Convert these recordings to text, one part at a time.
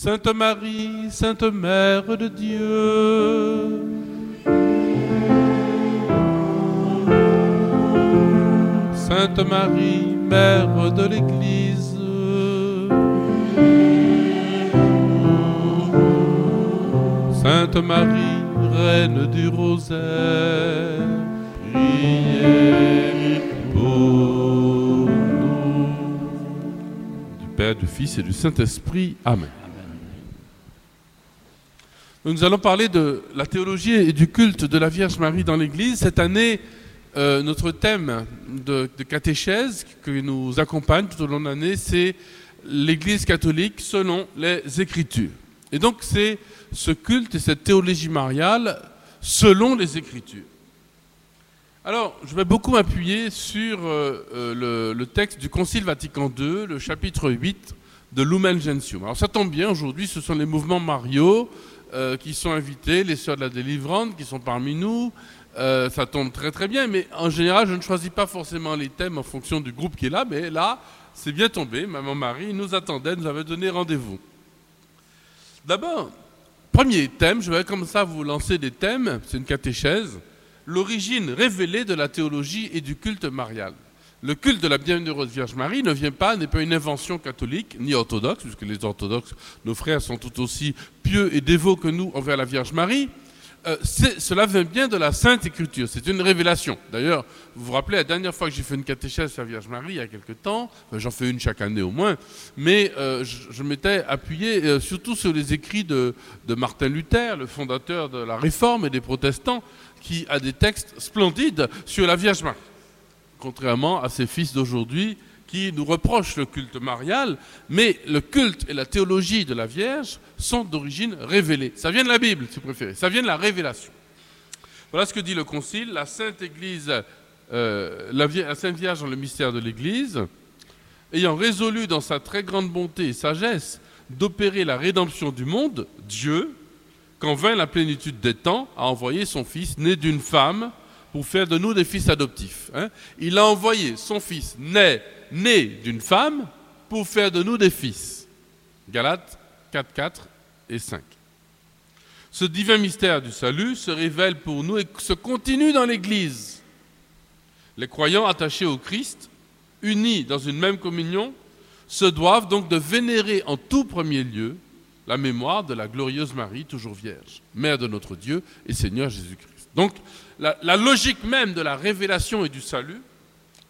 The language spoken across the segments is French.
Sainte Marie, Sainte Mère de Dieu. Sainte Marie, Mère de l'Église. Sainte Marie, Reine du Rosaire, priez pour nous. Du Père, du Fils et du Saint-Esprit. Amen. Nous allons parler de la théologie et du culte de la Vierge Marie dans l'Église. Cette année, euh, notre thème de, de, catéchèse qui nous accompagne tout au long de l'année, c'est l'Église catholique selon les Écritures. Et donc c'est ce culte et cette théologie mariale selon les Écritures. Alors, je vais beaucoup m'appuyer sur euh, euh, le, le, texte du Concile Vatican II, le chapitre 8 de Lumen Gentium. Alors ça tombe bien, aujourd'hui ce sont les mouvements mariaux euh, qui sont invités, les sœurs de la délivrante qui sont parmi nous. Euh, ça tombe très très bien, mais en général, je ne choisis pas forcément les thèmes en fonction du groupe qui est là, mais là, c'est bien tombé. Maman Marie nous attendait, nous avait donné rendez-vous. D'abord, premier thème, je vais comme ça vous lancer des thèmes, c'est une catéchèse, l'origine révélée de la théologie et du culte marial. Le culte de la bienheureuse Vierge Marie ne vient pas, n'est pas une invention catholique ni orthodoxe, puisque les orthodoxes, nos frères, sont tout aussi pieux et dévots que nous envers la Vierge Marie. Euh, cela vient bien de la Sainte Écriture, c'est une révélation. D'ailleurs, vous vous rappelez la dernière fois que j'ai fait une catéchèse sur la Vierge Marie, il y a quelque temps, j'en fais une chaque année au moins, mais euh, je, m'étais appuyé euh, surtout sur les écrits de Martin Luther, le fondateur de la Réforme et des protestants, qui a des textes splendides sur la Vierge Marie contrairement à ces fils d'aujourd'hui qui nous reprochent le culte marial, mais le culte et la théologie de la Vierge sont d'origine révélée. Ça vient de la Bible, si vous préférez, ça vient de la révélation. Voilà ce que dit le Concile, la Sainte Église, euh, la, la Sainte Vierge dans le mystère de l'Église, ayant résolu dans sa très grande bonté et sagesse d'opérer la rédemption du monde, Dieu, quand vint la plénitude des temps, a envoyé son Fils, né d'une femme, pour faire de nous des fils adoptifs. Hein. Il a envoyé son fils né, né d'une femme pour faire de nous des fils. Galates 4, 4 et 5. Ce divin mystère du salut se révèle pour nous et se continue dans l'Église. Les croyants attachés au Christ, unis dans une même communion, se doivent donc de vénérer en tout premier lieu la mémoire de la glorieuse Marie, toujours vierge, Mère de notre Dieu et Seigneur Jésus-Christ. Donc, la, logique même de la révélation et du salut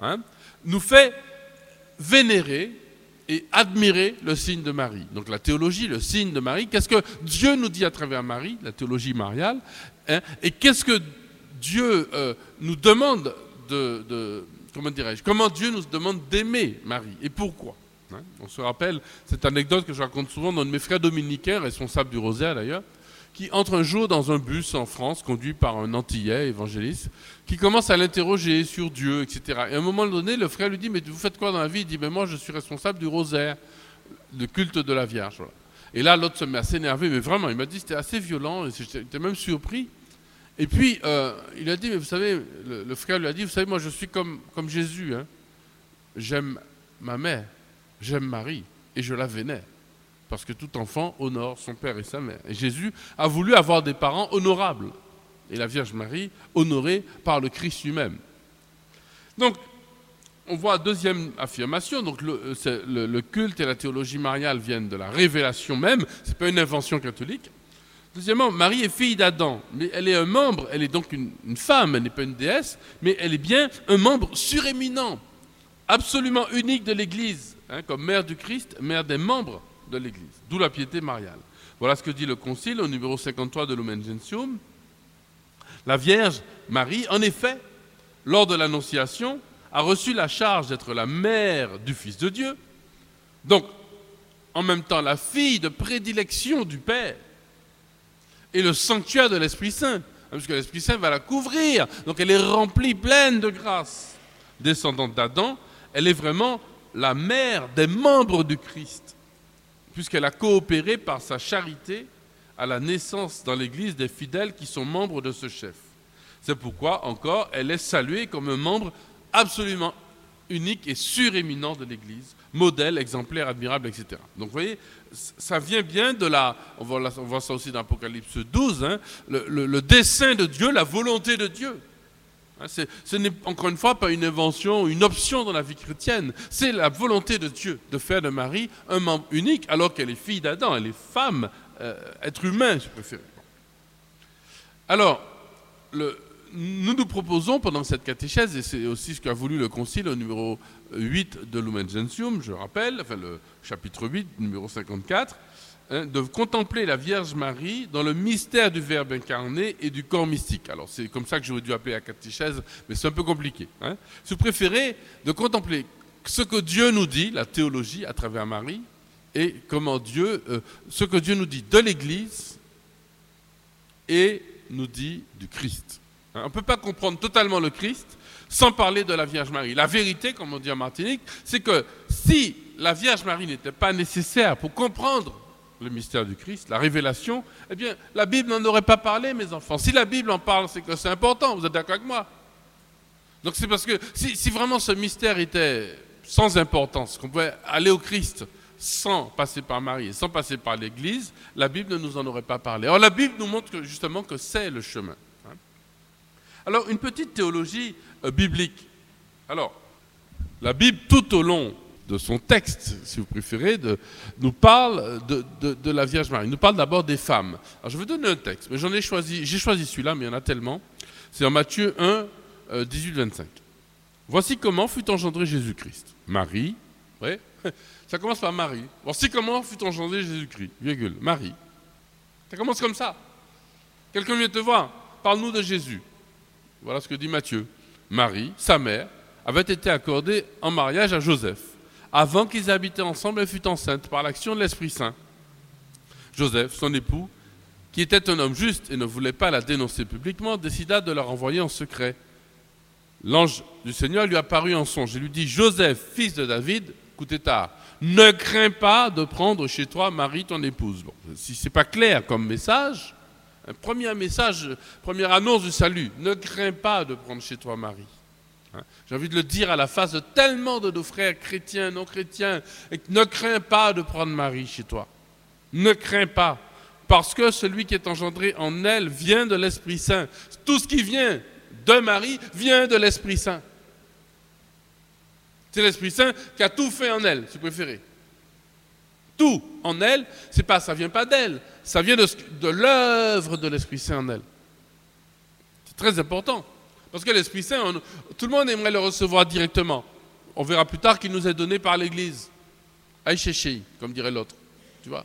hein, nous fait vénérer et admirer le signe de Marie. Donc la théologie, le signe de Marie, qu'est-ce que Dieu nous dit à travers Marie, la théologie mariale, hein, et qu'est-ce que Dieu euh, nous demande de, comment dirais-je, comment Dieu nous demande d'aimer Marie et pourquoi hein On se rappelle cette anecdote que je raconte souvent dans mes frères dominicains, responsables du rosaire d'ailleurs, qui entre un jour dans un bus en France, conduit par un Antillais évangéliste, qui commence à l'interroger sur Dieu, etc. Et à un moment donné, le frère lui dit, mais vous faites quoi dans la vie? Il dit, mais moi je suis responsable du rosaire, le culte de la Vierge. Et là, l'autre se met à s'énerver, mais vraiment, il m'a dit, c'était assez violent, et j'étais même surpris. Et puis, euh, il a dit, mais vous savez, le, le, frère lui a dit, vous savez, moi je suis comme, comme Jésus, hein. j'aime ma mère, j'aime Marie, et je la vénère parce que tout enfant honore son père et sa mère. Et Jésus a voulu avoir des parents honorables, et la Vierge Marie honorée par le Christ lui-même. Donc, on voit deuxième affirmation, donc le, le, culte et la théologie mariale viennent de la révélation même, ce n'est pas une invention catholique. Deuxièmement, Marie est fille d'Adam, mais elle est un membre, elle est donc une, une femme, elle n'est pas une déesse, mais elle est bien un membre suréminent, absolument unique de l'Église, hein, comme mère du Christ, mère des membres de l'Église, d'où la piété mariale. Voilà ce que dit le Concile au numéro 53 de Lumen Gentium. La Vierge Marie, en effet, lors de l'Annonciation, a reçu la charge d'être la mère du Fils de Dieu, donc en même temps la fille de prédilection du Père et le sanctuaire de l'Esprit Saint, puisque l'Esprit Saint va la couvrir, donc elle est remplie, pleine de grâce. Descendante d'Adam, elle est vraiment la mère des membres du Christ puisqu'elle a coopéré par sa charité à la naissance dans l'Église des fidèles qui sont membres de ce chef. C'est pourquoi, encore, elle est saluée comme un membre absolument unique et suréminent de l'Église, modèle, exemplaire, admirable, etc. Donc vous voyez, ça vient bien de la, on voit, ça aussi dans Apocalypse 12, hein, le, dessein de Dieu, la volonté de Dieu. Hein, ce n'est encore une fois pas une invention, une option dans la vie chrétienne. C'est la volonté de Dieu de faire de Marie un membre unique alors qu'elle est fille d'Adam, elle est femme, euh, être humain, je préfère. Alors, nous nous proposons pendant cette catéchèse, et c'est aussi ce qu'a voulu le Concile au numéro 8 de Lumen Gentium, je rappelle, enfin le chapitre 8, numéro 54, hein, de contempler la Vierge Marie dans le mystère du Verbe incarné et du corps mystique. Alors c'est comme ça que j'aurais dû appeler la catéchèse, mais c'est un peu compliqué. Hein. Si vous préférez, de contempler ce que Dieu nous dit, la théologie à travers Marie, et comment Dieu, euh, ce que Dieu nous dit de l'Église et nous dit du Christ. Hein, on ne peut pas comprendre totalement le Christ sans parler de la Vierge Marie. La vérité, comme on dit en Martinique, c'est que si la Vierge Marie n'était pas nécessaire pour comprendre le mystère du Christ, la révélation, eh bien, la Bible n'en aurait pas parlé, mes enfants. Si la Bible en parle, c'est que c'est important, vous êtes d'accord avec moi Donc c'est parce que si, vraiment ce mystère était sans importance, qu'on pouvait aller au Christ sans passer par Marie sans passer par l'Église, la Bible ne nous en aurait pas parlé. Or, la Bible nous montre justement que c'est le chemin. Alors, une petite théologie euh, biblique. Alors, la Bible, tout au long de son texte, si vous préférez, nous parle de, la Vierge Marie. nous parle d'abord des femmes. Alors, je vais donner un texte, mais j'en ai choisi, j'ai choisi celui-là, mais il y en a tellement. C'est en Matthieu 1, 18-25. Euh, Voici comment fut engendré Jésus-Christ. Marie, ouais, ça commence par Marie. Voici comment fut engendré Jésus-Christ, virgule, Marie. Ça commence comme ça. Quelqu'un vient te voir, parle-nous de Jésus. Voilà ce que dit Matthieu. Marie, sa mère, avait été accordée en mariage à Joseph. Avant qu'ils habitaient ensemble, elle fut enceinte par l'action de l'Esprit Saint. Joseph, son époux, qui était un homme juste et ne voulait pas la dénoncer publiquement, décida de la renvoyer en secret. L'ange du Seigneur lui apparut en songe et lui dit Joseph, fils de David, écoutez tard, ne crains pas de prendre chez toi Marie, ton épouse. Si ce n'est pas clair comme message, un premier message, première annonce du salut. Ne crains pas de prendre chez toi Marie. Hein? J'ai envie de le dire à la face de tellement de nos frères chrétiens, non chrétiens. ne crains pas de prendre Marie chez toi. Ne crains pas. Parce que celui qui est engendré en elle vient de l'Esprit Saint. Tout ce qui vient de Marie vient de l'Esprit Saint. C'est l'Esprit Saint qui a tout fait en elle, si vous préférez. Tout en elle, c'est pas, ça vient pas d'elle, ça vient de, l'œuvre de l'Esprit Saint en elle. C'est très important. Parce que l'Esprit Saint, tout le monde aimerait le recevoir directement. On verra plus tard qu'il nous est donné par l'Église. Aïchéchéi, comme dirait l'autre. Tu vois?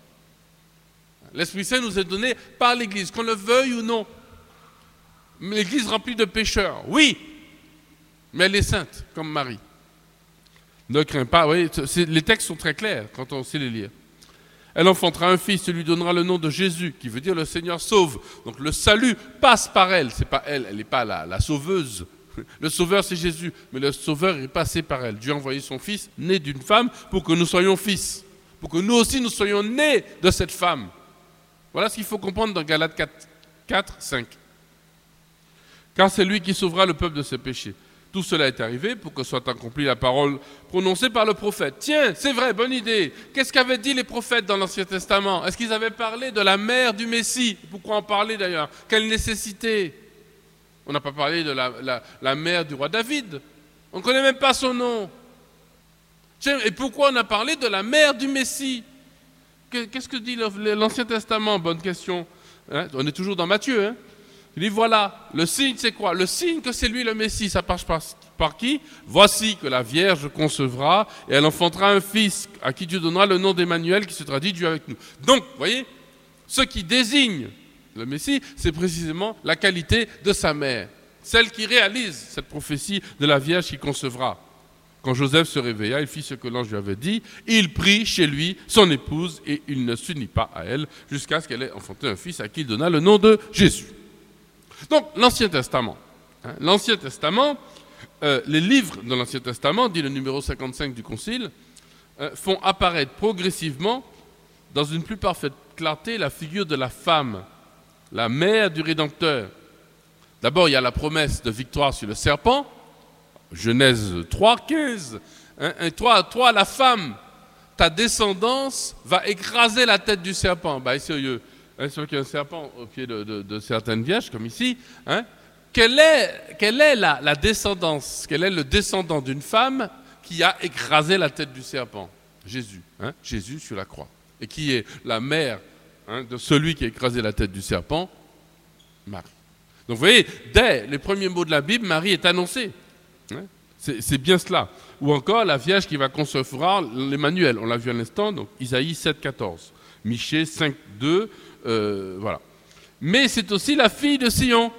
L'Esprit Saint nous est donné par l'Église, qu'on le veuille ou non. L'Église remplie de pécheurs, oui, mais elle est sainte, comme Marie. Ne crains pas, oui, les textes sont très clairs quand on sait les lire. Elle enfantera un fils, et lui donnera le nom de Jésus, qui veut dire le Seigneur sauve. Donc le salut passe par elle. C'est pas elle, elle n'est pas la, sauveuse. Le sauveur, c'est Jésus, mais le sauveur est passé par elle. Dieu a envoyé son fils, né d'une femme, pour que nous soyons fils, pour que nous aussi nous soyons nés de cette femme. Voilà ce qu'il faut comprendre dans Galates 4, 4 5. Car c'est lui qui sauvera le peuple de ses péchés. Tout cela est arrivé pour que soit accomplie la parole prononcée par le prophète. Tiens, c'est vrai, bonne idée. Qu'est-ce qu'avaient dit les prophètes dans l'Ancien Testament? Est-ce qu'ils avaient parlé de la mère du Messie? Pourquoi en parler d'ailleurs? Quelle nécessité? On n'a pas parlé de la, mère du roi David. On ne connaît même pas son nom. Et pourquoi on a parlé de la mère du Messie? Qu'est-ce que dit l'Ancien Testament? Bonne question. Hein? on est toujours dans Matthieu. Hein il dit voilà, le signe c'est quoi? Le signe que c'est lui le Messie, ça passe par, qui? Voici que la Vierge concevra et elle enfantera un fils à qui Dieu donnera le nom d'Emmanuel qui se traduit Dieu avec nous. Donc, vous voyez, ce qui désigne le Messie, c'est précisément la qualité de sa mère, celle qui réalise cette prophétie de la Vierge qui concevra. Quand Joseph se réveilla, il fit ce que l'ange lui avait dit. Il prit chez lui son épouse et il ne s'unit pas à elle jusqu'à ce qu'elle ait enfanté un fils à qui il donna le nom de Jésus. Donc l'Ancien Testament. Hein, euh, les livres de l'Ancien Testament, dit le numéro 55 du Concile, euh, font apparaître progressivement, dans une plus parfaite clarté, la figure de la femme, la mère du Rédempteur. D'abord, il y a la promesse de victoire sur le serpent, Genèse 3, 15. Hein, et toi, toi, la femme, ta descendance va écraser la tête du serpent. Bah, sérieux, hein, qu'il y a un serpent au pied de, certaines vierges, comme ici. Hein, quelle est, la, descendance Quel est le descendant d'une femme qui a écrasé la tête du serpent? Jésus. Hein, Jésus sur la croix. Et qui est la mère hein, de celui qui a écrasé la tête du serpent? Marie. Donc vous voyez, dès les premiers mots de la Bible, Marie est annoncée. C'est bien cela. Ou encore la Vierge qui va concevoir l'Emmanuel. On l'a vu à l'instant, donc Isaïe 7, 14. Michée 5, 2. Euh, voilà. Mais c'est aussi la fille de Sion.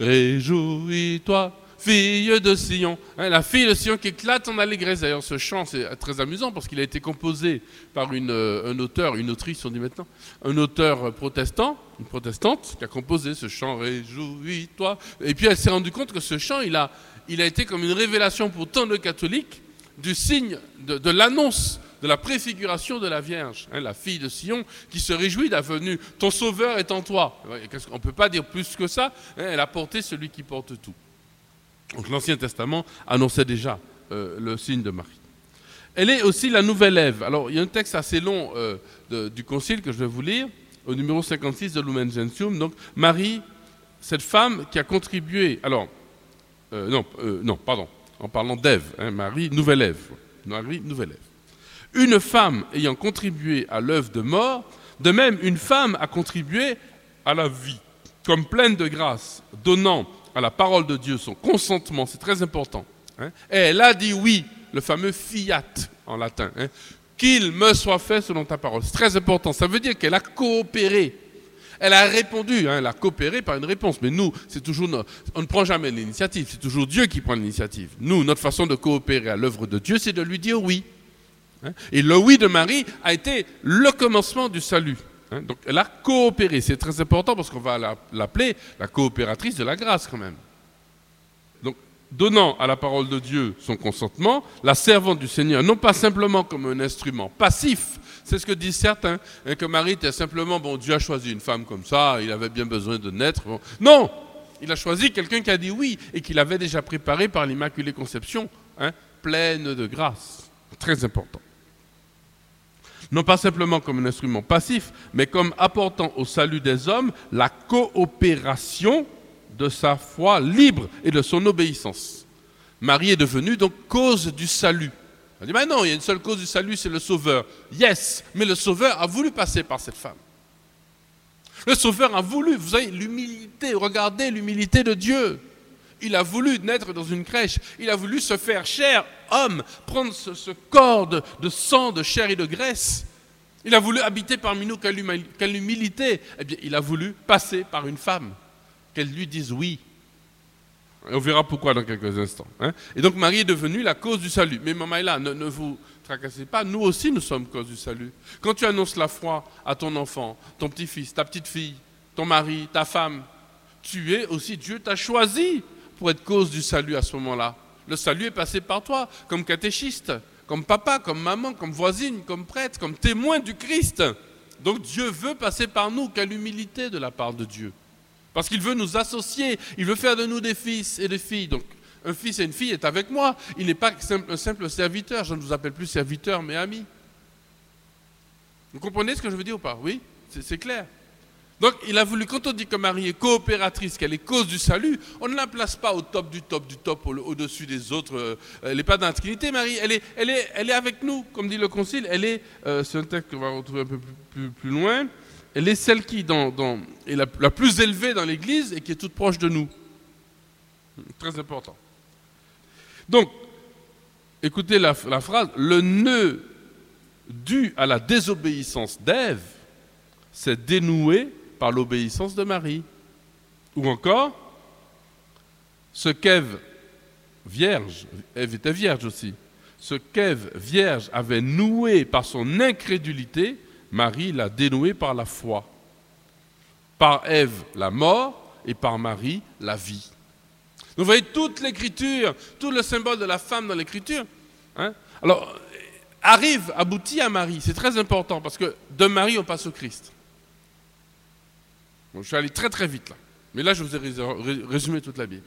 Réjouis-toi, fille de Sion. Hein, la fille de Sion qui éclate en allégresse. D'ailleurs, ce chant, c'est très amusant parce qu'il a été composé par une, euh, un auteur, une autrice, on dit maintenant, un auteur protestant, une protestante, qui a composé ce chant Réjouis-toi. Et puis elle s'est rendue compte que ce chant, il a, il a été comme une révélation pour tant de catholiques du signe de, l'annonce de la préfiguration de la Vierge, hein, la fille de Sion, qui se réjouit de la venue. Ton sauveur est en toi. On ne peut pas dire plus que ça. Hein, elle a porté celui qui porte tout. Donc l'Ancien Testament annonçait déjà euh, le signe de Marie. Elle est aussi la nouvelle Ève. Alors il y a un texte assez long euh, du Concile que je vais vous lire, au numéro 56 de Lumen Gentium. Donc Marie, cette femme qui a contribué. Alors, euh, non, non, pardon, en parlant d'Ève, hein, Marie, nouvelle Ève. Marie, nouvelle Ève. Une femme ayant contribué à l'œuvre de mort, de même une femme a contribué à la vie, comme pleine de grâce, donnant à la parole de Dieu, son consentement, c'est très important. Hein. Et elle a dit oui, le fameux fiat en latin, hein. qu'il me soit fait selon ta parole. C'est très important. Ça veut dire qu'elle a coopéré. Elle a répondu, hein, elle a coopéré par une réponse. Mais nous, c'est toujours, on ne prend jamais l'initiative. C'est toujours Dieu qui prend l'initiative. Nous, notre façon de coopérer à l'œuvre de Dieu, c'est de lui dire oui. Et le oui de Marie a été le commencement du salut. Hein, donc elle a coopéré, c'est très important parce qu'on va l'appeler la coopératrice de la grâce quand même. Donc donnant à la parole de Dieu son consentement, la servante du Seigneur, non pas simplement comme un instrument passif, c'est ce que disent certains, hein, que Marie était simplement, bon, Dieu a choisi une femme comme ça, il avait bien besoin de naître. Non, il a choisi quelqu'un qui a dit oui et qu'il avait déjà préparé par l'Immaculée Conception, hein, pleine de grâce. Très important non pas simplement comme un instrument passif, mais comme apportant au salut des hommes la coopération de sa foi libre et de son obéissance. Marie est devenue donc cause du salut. On dit, mais non, il y a une seule cause du salut, c'est le Sauveur. Yes, mais le Sauveur a voulu passer par cette femme. Le Sauveur a voulu, vous savez, l'humilité, regardez l'humilité de Dieu. Il a voulu naître dans une crèche, il a voulu se faire chair, homme, prendre ce, corps de, sang, de chair et de graisse. Il a voulu habiter parmi nous, quelle, humilité. Eh bien, il a voulu passer par une femme, qu'elle lui dise oui. on verra pourquoi dans quelques instants. Hein. Et donc Marie est devenue la cause du salut. Mais là, ne, ne vous tracassez pas, nous aussi nous sommes cause du salut. Quand tu annonces la foi à ton enfant, ton petit-fils, ta petite-fille, ton mari, ta femme, tu es aussi, Dieu t'a choisi pour être cause du salut à ce moment-là. Le salut est passé par toi, comme catéchiste, comme papa, comme maman, comme voisine, comme prêtre, comme témoin du Christ. Donc Dieu veut passer par nous. Quelle humilité de la part de Dieu. Parce qu'il veut nous associer, il veut faire de nous des fils et des filles. Donc un fils et une fille est avec moi. Il n'est pas un simple serviteur. Je ne vous appelle plus serviteur, mais ami. Vous comprenez ce que je veux dire ou pas? Oui C'est clair. Donc il a voulu, quand on dit que Marie est coopératrice, qu'elle est cause du salut, on ne la place pas au top du top du top, au-dessus des autres. Euh, elle n'est pas dans la Trinité, Marie. Elle est, elle, est, elle est avec nous, comme dit le Concile. Elle est, euh, c'est un texte qu'on va retrouver un peu plus, loin, elle est celle qui dans, est la, plus élevée dans l'Église et qui est toute proche de nous. Très important. Donc, écoutez la, la phrase, le nœud dû à la désobéissance d'Ève s'est dénoué par l'obéissance de Marie. Ou encore, ce qu'Ève vierge, Ève était vierge aussi, ce qu'Ève vierge avait noué par son incrédulité, Marie l'a dénoué par la foi. Par Ève, la mort, et par Marie, la vie. vous voyez toute l'écriture, tout le symbole de la femme dans l'écriture. Hein, alors, arrive, aboutit à Marie. C'est très important parce que de Marie, on passe au Christ je suis allé très très vite là. Mais là, je vous ai résumé toute la Bible.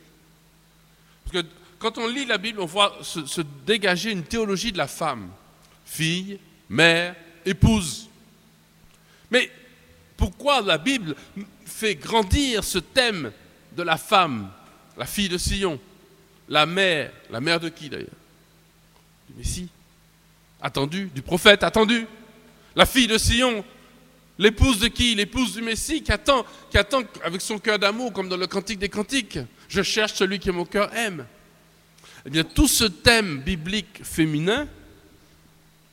Parce que quand on lit la Bible, on voit se, dégager une théologie de la femme. Fille, mère, épouse. Mais pourquoi la Bible fait grandir ce thème de la femme, la fille de Sion, la mère, la mère de qui d'ailleurs? Du Messie, attendu, du prophète attendu, la fille de Sion, l'épouse de qui? L'épouse du Messie qui attend, qui attend avec son cœur d'amour, comme dans le Cantique des Cantiques. Je cherche celui que mon cœur aime. Eh bien, tout ce thème biblique féminin,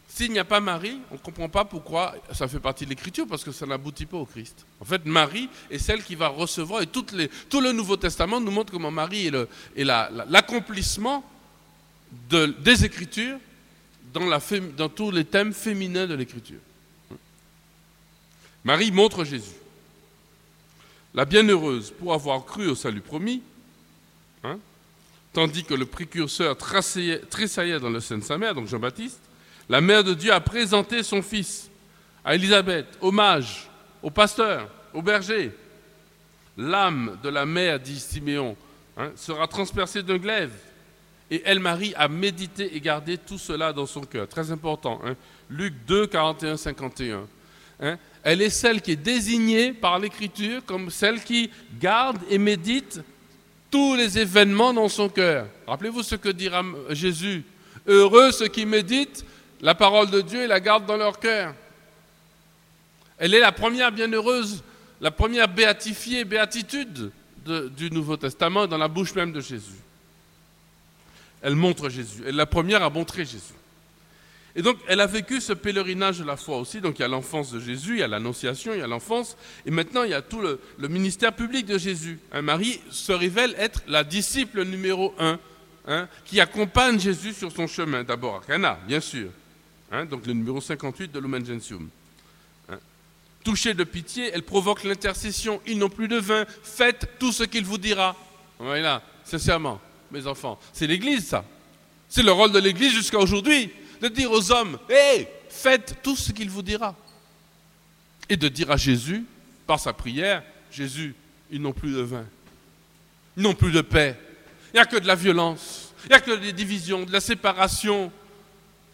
s'il n'y a pas Marie, on ne comprend pas pourquoi ça fait partie de l'Écriture, parce que ça n'aboutit pas au Christ. En fait, Marie est celle qui va recevoir, et tout le Nouveau Testament nous montre comment Marie est l'accomplissement des Écritures dans, tous les thèmes féminins de l'Écriture. Marie montre Jésus. La bienheureuse, pour avoir cru au salut promis, hein, tandis que le précurseur tressaillait dans le sein de sa mère, donc Jean-Baptiste, la mère de Dieu a présenté son fils à Élisabeth, hommage au pasteur, au berger. L'âme de la mère, dit Siméon, hein, sera transpercée d'un glaive. Et elle, Marie, a médité et gardé tout cela dans son cœur. Très important. Hein. Luc 2, 41, 51. Elle est celle qui est désignée par l'Écriture comme celle qui garde et médite tous les événements dans son cœur. Rappelez-vous ce que dira Jésus. Heureux ceux qui méditent la parole de Dieu et la gardent dans leur cœur. Elle est la première bienheureuse, la première béatifiée, béatitude du Nouveau Testament dans la bouche même de Jésus. Elle montre Jésus. Elle est la première à montrer Jésus. Et donc, elle a vécu ce pèlerinage de la foi aussi. Donc, il y a l'enfance de Jésus, il y a l'annonciation, il y a l'enfance. Et maintenant, il y a tout le, ministère public de Jésus. Hein, Marie se révèle être la disciple numéro un hein, qui accompagne Jésus sur son chemin. D'abord à Cana, bien sûr. Hein, donc, le numéro 58 de Lumen Gentium. Touchée de pitié, elle provoque l'intercession. Ils n'ont plus de vin. Faites tout ce qu'il vous dira. Voilà, sincèrement, mes enfants. C'est l'Église, ça. C'est le rôle de l'Église jusqu'à aujourd'hui de dire aux hommes, hé, faites tout ce qu'il vous dira. Et de dire à Jésus, par sa prière, Jésus, ils n'ont plus de vin, ils n'ont plus de paix, il n'y a que de la violence, il n'y a que des divisions, de la séparation,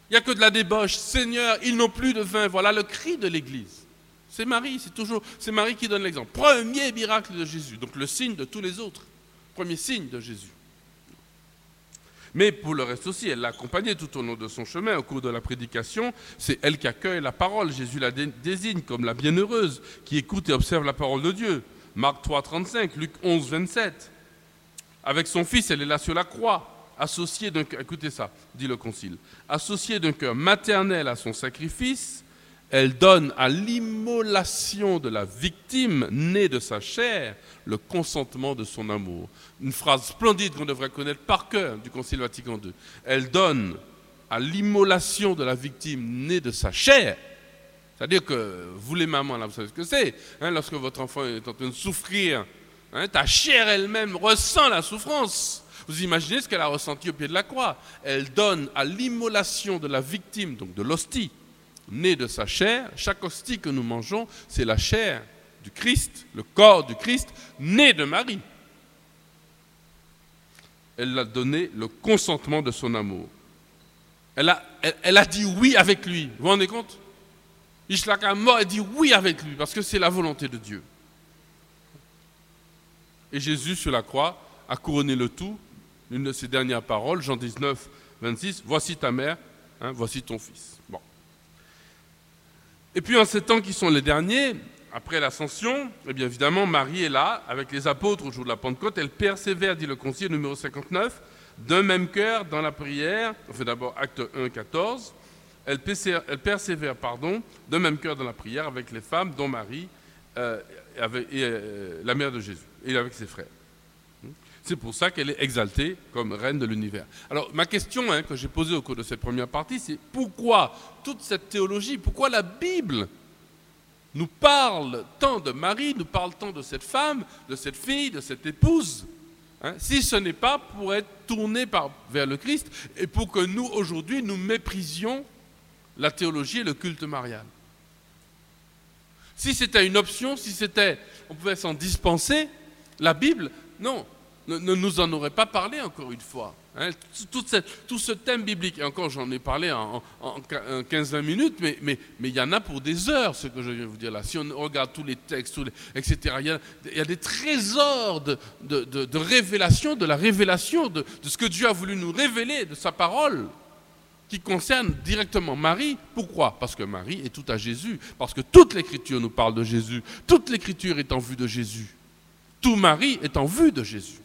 il n'y a que de la débauche. Seigneur, ils n'ont plus de vin. Voilà le cri de l'Église. C'est Marie, c'est toujours, c'est Marie qui donne l'exemple. Premier miracle de Jésus, donc le signe de tous les autres. Premier signe de Jésus. Mais pour le reste aussi, elle l'a accompagné tout au long de son chemin, au cours de la prédication. C'est elle qui accueille la parole. Jésus la désigne comme la bienheureuse, qui écoute et observe la parole de Dieu. Marc 3, 35, Luc 11, 27. Avec son fils, elle est là sur la croix, associée d'un cœur, ça, dit le concile, associée d'un cœur maternel à son sacrifice, elle donne à l'immolation de la victime née de sa chair le consentement de son amour. Une phrase splendide qu'on devrait connaître par cœur du Concile Vatican II. Elle donne à l'immolation de la victime née de sa chair. C'est-à-dire que vous les mamans, là, vous savez ce que c'est. Hein, lorsque votre enfant est en train de souffrir, hein, ta chair elle-même ressent la souffrance. Vous imaginez ce qu'elle a ressenti au pied de la croix. Elle donne à l'immolation de la victime, donc de l'hostie, née de sa chair. Chaque hostie que nous mangeons, c'est la chair du Christ, le corps du Christ, né de Marie. Elle a donné le consentement de son amour. Elle a, a dit oui avec lui. Vous vous rendez compte? Mort, elle dit oui avec lui, parce que c'est la volonté de Dieu. Et Jésus sur la croix a couronné le tout. Une de ses dernières paroles, Jean 19, 26, Voici ta mère, hein, voici ton fils. Bon. Et puis en ces temps qui sont les derniers, après l'ascension, eh bien évidemment, Marie est là, avec les apôtres au jour de la Pentecôte. Elle persévère, dit le concile numéro 59, d'un même cœur dans la prière. On fait d'abord acte 1, 14. Elle persévère, pardon, d'un même cœur dans la prière avec les femmes, dont Marie euh, euh, la mère de Jésus, et avec ses frères. C'est pour ça qu'elle est exaltée comme reine de l'univers. Alors ma question hein, que j'ai posée au cours de cette première partie, c'est pourquoi toute cette théologie, pourquoi la Bible nous parle tant de Marie, nous parle tant de cette femme, de cette fille, de cette épouse, hein, si ce n'est pas pour être tourné vers le Christ et pour que nous, aujourd'hui, nous méprisions la théologie et le culte marial? Si c'était une option, si c'était, on pouvait s'en dispenser, la Bible, non, ne, nous en aurait pas parlé encore une fois. Hein. tout, ce thème biblique, et encore j'en ai parlé en, 15-20 minutes, mais, il y en a pour des heures, ce que je viens de vous dire là. Si on regarde tous les textes, etc., il y, a, des trésors de, révélation, de la révélation, de ce que Dieu a voulu nous révéler, de sa parole qui concerne directement Marie. Pourquoi? Parce que Marie est tout à Jésus. Parce que toute l'écriture nous parle de Jésus. Toute l'écriture est en vue de Jésus. Tout Marie est en vue de Jésus.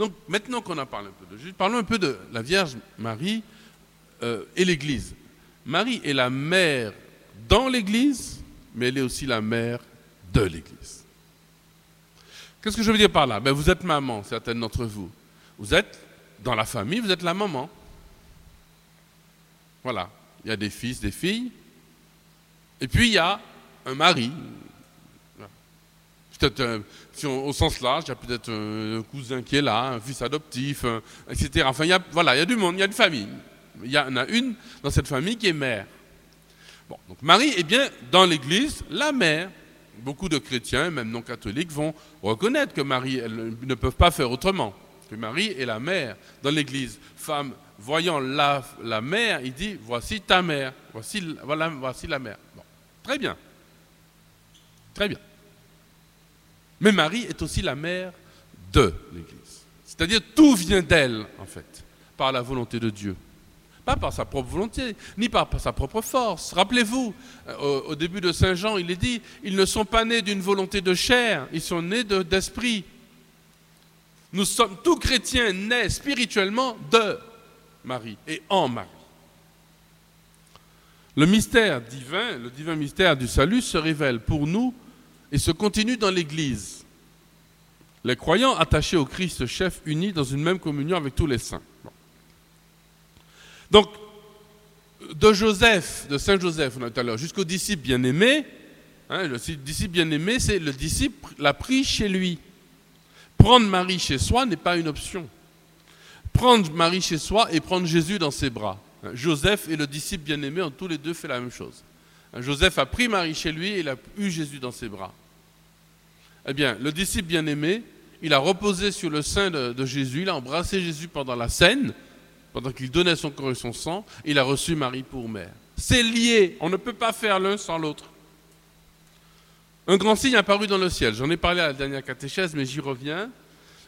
Donc maintenant qu'on a parlé un peu de Jésus, parlons un peu de la Vierge Marie euh, et l'Église. Marie est la mère dans l'Église, mais elle est aussi la mère de l'Église. Qu'est-ce que je veux dire par là? Ben, Vous êtes maman, certaines d'entre vous. Vous êtes dans la famille, vous êtes la maman. Voilà, il y a des fils, des filles. Et puis il y a un mari. Peut-être, au sens large, il y a peut-être un, cousin qui est là, un fils adoptif, etc. Enfin, il y a, voilà, il y a du monde, il y a une famille. Il y en a une dans cette famille qui est mère. Bon, donc Marie est bien dans l'Église la mère. Beaucoup de chrétiens, même non catholiques, vont reconnaître que Marie, elles ne peuvent pas faire autrement. Que Marie est la mère dans l'Église. Femme voyant la, la mère, il dit, voici ta mère, voici, voilà, voici la mère. très bien. Très bien. Mais Marie est aussi la mère de l'Église. C'est-à-dire tout vient d'elle, en fait, par la volonté de Dieu. Pas par sa propre volonté, ni par, sa propre force. Rappelez-vous, euh, au, début de Saint Jean, il est dit, ils ne sont pas nés d'une volonté de chair, ils sont nés d'esprit. Nous sommes, tous chrétiens nés spirituellement de Marie et en Marie. Le mystère divin, le divin mystère du salut se révèle pour nous et se continue dans l'Église. Les croyants attachés au Christ chef unis dans une même communion avec tous les saints. Donc, de Joseph, de Saint Joseph, on a tout à l'heure, jusqu'au disciple bien-aimé, hein, le disciple bien-aimé, c'est le disciple l'a pris chez lui. Prendre Marie chez soi n'est pas une option prendre Marie chez soi et prendre Jésus dans ses bras. Joseph et le disciple bien-aimé ont tous les deux fait la même chose. Joseph a pris Marie chez lui et il a eu Jésus dans ses bras. Eh bien, le disciple bien-aimé, il a reposé sur le sein de, Jésus, il a embrassé Jésus pendant la scène, pendant qu'il donnait son corps et son sang, il a reçu Marie pour mère. C'est lié, on ne peut pas faire l'un sans l'autre. Un grand signe apparu dans le ciel, j'en ai parlé à la dernière catéchèse, mais j'y reviens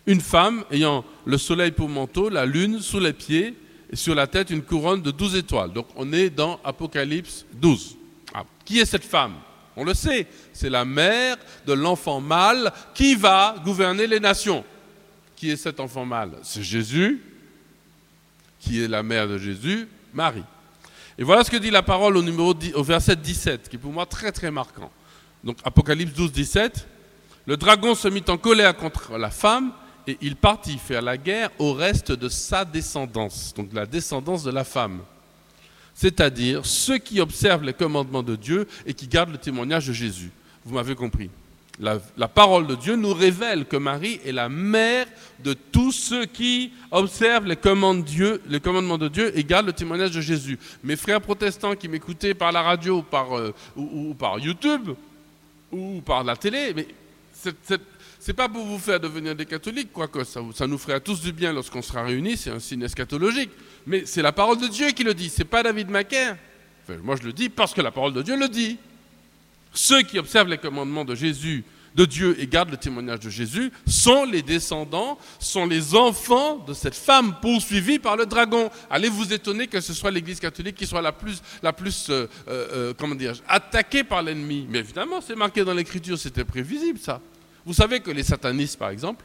une femme ayant le soleil pour manteau, la lune sous les pieds et sur la tête une couronne de douze étoiles. Donc on est dans Apocalypse 12. Qui est cette femme? On le sait, c'est la mère de l'enfant mâle qui va gouverner les nations. Qui est cet enfant mâle? C'est Jésus. Qui est la mère de Jésus? Marie. Et voilà ce que dit la parole au, numéro au verset 17, qui est pour moi très très marquant. Donc Apocalypse 12, 17. Le dragon se mit en colère contre la femme et il partit faire la guerre au reste de sa descendance, donc la descendance de la femme, c'est-à-dire ceux qui observent les commandements de Dieu et qui gardent le témoignage de Jésus. Vous m'avez compris. La, parole de Dieu nous révèle que Marie est la mère de tous ceux qui observent les, les commandements de Dieu et gardent le témoignage de Jésus. Mes frères protestants qui m'écoutaient par la radio ou par, euh, ou, par YouTube ou par la télé, mais cette, c'est pas pour vous faire devenir des catholiques, quoique ça, nous ferait tous du bien lorsqu'on sera réunis, c'est un signe eschatologique. Mais c'est la parole de Dieu qui le dit, c'est pas David Macaire. moi je le dis parce que la parole de Dieu le dit. Ceux qui observent les commandements de Jésus, de Dieu et gardent le témoignage de Jésus sont les descendants, sont les enfants de cette femme poursuivie par le dragon. Allez vous étonner que ce soit l'Église catholique qui soit la plus, la plus euh, euh, euh, comment dire, attaquée par l'ennemi. Mais évidemment, c'est marqué dans l'Écriture, c'était prévisible ça. Vous savez que les satanistes, par exemple,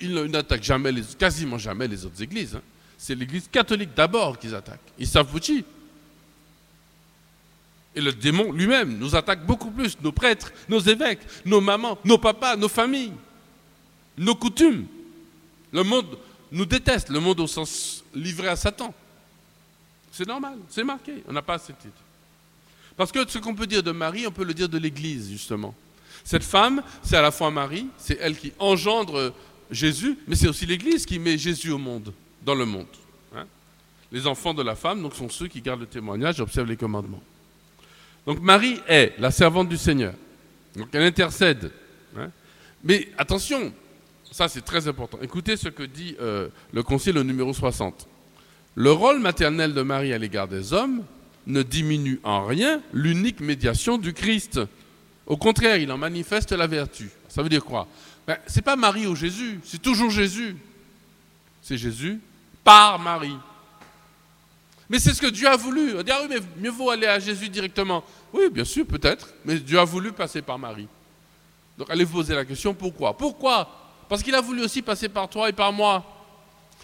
ils, n'attaquent jamais quasiment jamais les autres églises. Hein. C'est l'église catholique d'abord qu'ils attaquent. Ils savent foutu. Et le démon lui-même nous attaque beaucoup plus, nos prêtres, nos évêques, nos mamans, nos papas, nos familles, nos coutumes. Le monde nous déteste, le monde au sens livré à Satan. C'est normal, c'est marqué, on n'a pas cette. Parce que ce qu'on peut dire de Marie, on peut le dire de l'Église, justement. Cette femme, c'est à la fois Marie, c'est elle qui engendre Jésus, mais c'est aussi l'Église qui met Jésus au monde, dans le monde. Hein. les enfants de la femme donc, sont ceux qui gardent le témoignage et observent les commandements. Donc Marie est la servante du Seigneur. Donc elle intercède. Hein. mais attention, Ça, c'est très important. Écoutez ce que dit euh, le concile au numéro 60. Le rôle maternel de Marie à l'égard des hommes ne diminue en rien l'unique médiation du Christ. Au contraire, il en manifeste la vertu. Ça veut dire quoi? Ben, Ce n'est pas Marie ou Jésus, c'est toujours Jésus. C'est Jésus par Marie. Mais c'est ce que Dieu a voulu. On dit, ah oui, mais mieux vaut aller à Jésus directement. Oui, bien sûr, peut-être, mais Dieu a voulu passer par Marie. Donc allez vous poser la question, pourquoi? Pourquoi? Parce qu'il a voulu aussi passer par toi et par moi.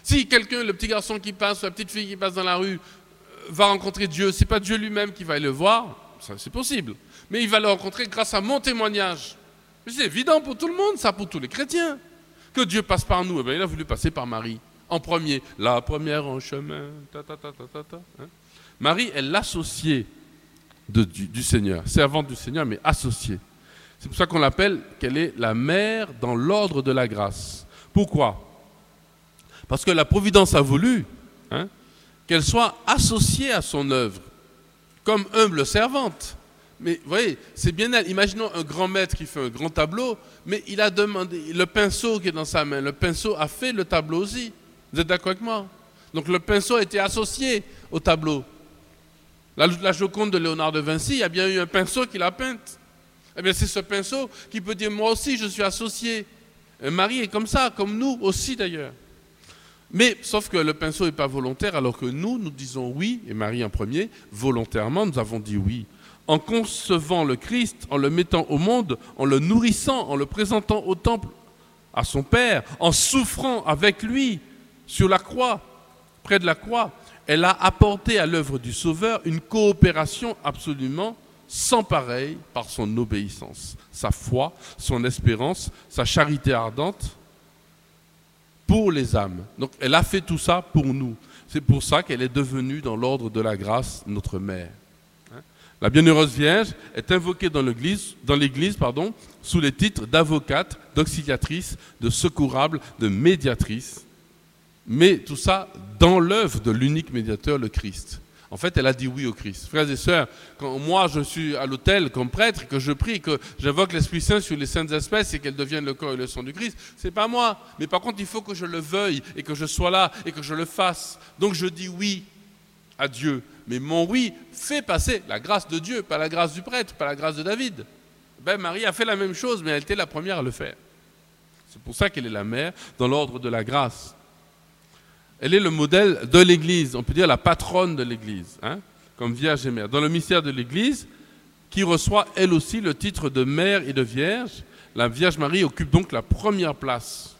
Si quelqu'un, le petit garçon qui passe, la petite fille qui passe dans la rue, euh, va rencontrer Dieu, c'est pas Dieu lui-même qui va le voir, c'est possible. Mais il va le rencontrer grâce à mon témoignage. C'est évident pour tout le monde, ça pour tous les chrétiens. Que Dieu passe par nous, eh bien, il a voulu passer par Marie en premier. La première en chemin. Hein. Marie est l'associée du, du, Seigneur, servante du Seigneur, mais associée. C'est pour ça qu'on l'appelle qu'elle est la mère dans l'ordre de la grâce. Pourquoi? Parce que la Providence a voulu hein, qu'elle soit associée à son œuvre, comme humble servante. Mais vous voyez, c'est bien elle. Imaginons un grand maître qui fait un grand tableau, mais il a demandé, le pinceau qui est dans sa main, le pinceau a fait le tableau aussi. Vous êtes d'accord avec moi? Donc le pinceau a été associé au tableau. La, Joconde de Léonard de Vinci, a bien eu un pinceau qui l'a peinte. Eh bien, c'est ce pinceau qui peut dire moi aussi je suis associé. Marie est comme ça, comme nous aussi d'ailleurs. Mais sauf que le pinceau n'est pas volontaire, alors que nous, nous disons oui, et Marie en premier, volontairement, nous avons dit oui. En concevant le Christ, en le mettant au monde, en le nourrissant, en le présentant au temple à son Père, en souffrant avec lui, sur la croix, près de la croix, elle a apporté à l'œuvre du Sauveur une coopération absolument sans pareil par son obéissance, sa foi, son espérance, sa charité ardente pour les âmes. Donc elle a fait tout ça pour nous. C'est pour ça qu'elle est devenue dans l'ordre de la grâce notre mère. La bienheureuse Vierge est invoquée dans l'Église, dans l'Église pardon, sous les titres d'avocate, d'auxiliatrice, de secourable, de médiatrice mais tout ça dans l'œuvre de l'unique médiateur, le Christ. En fait, elle a dit oui au Christ. Frères et sœurs, quand moi je suis à l'autel comme prêtre, que je prie, que j'invoque l'Esprit Saint sur les saintes espèces et qu'elles deviennent le corps et le sang du Christ, c'est pas moi. Mais par contre, il faut que je le veuille et que je sois là et que je le fasse. Donc je dis oui à Dieu. Mais mon oui fait passer la grâce de Dieu, pas la grâce du prêtre, pas la grâce de David. Ben, Marie a fait la même chose, mais elle était la première à le faire. C'est pour ça qu'elle est la mère dans l'ordre de la grâce. Elle est le modèle de l'Église, on peut dire la patronne de l'Église, hein, comme Vierge et Mère. Dans le mystère de l'Église, qui reçoit elle aussi le titre de mère et de vierge, la Vierge Marie occupe donc la première place.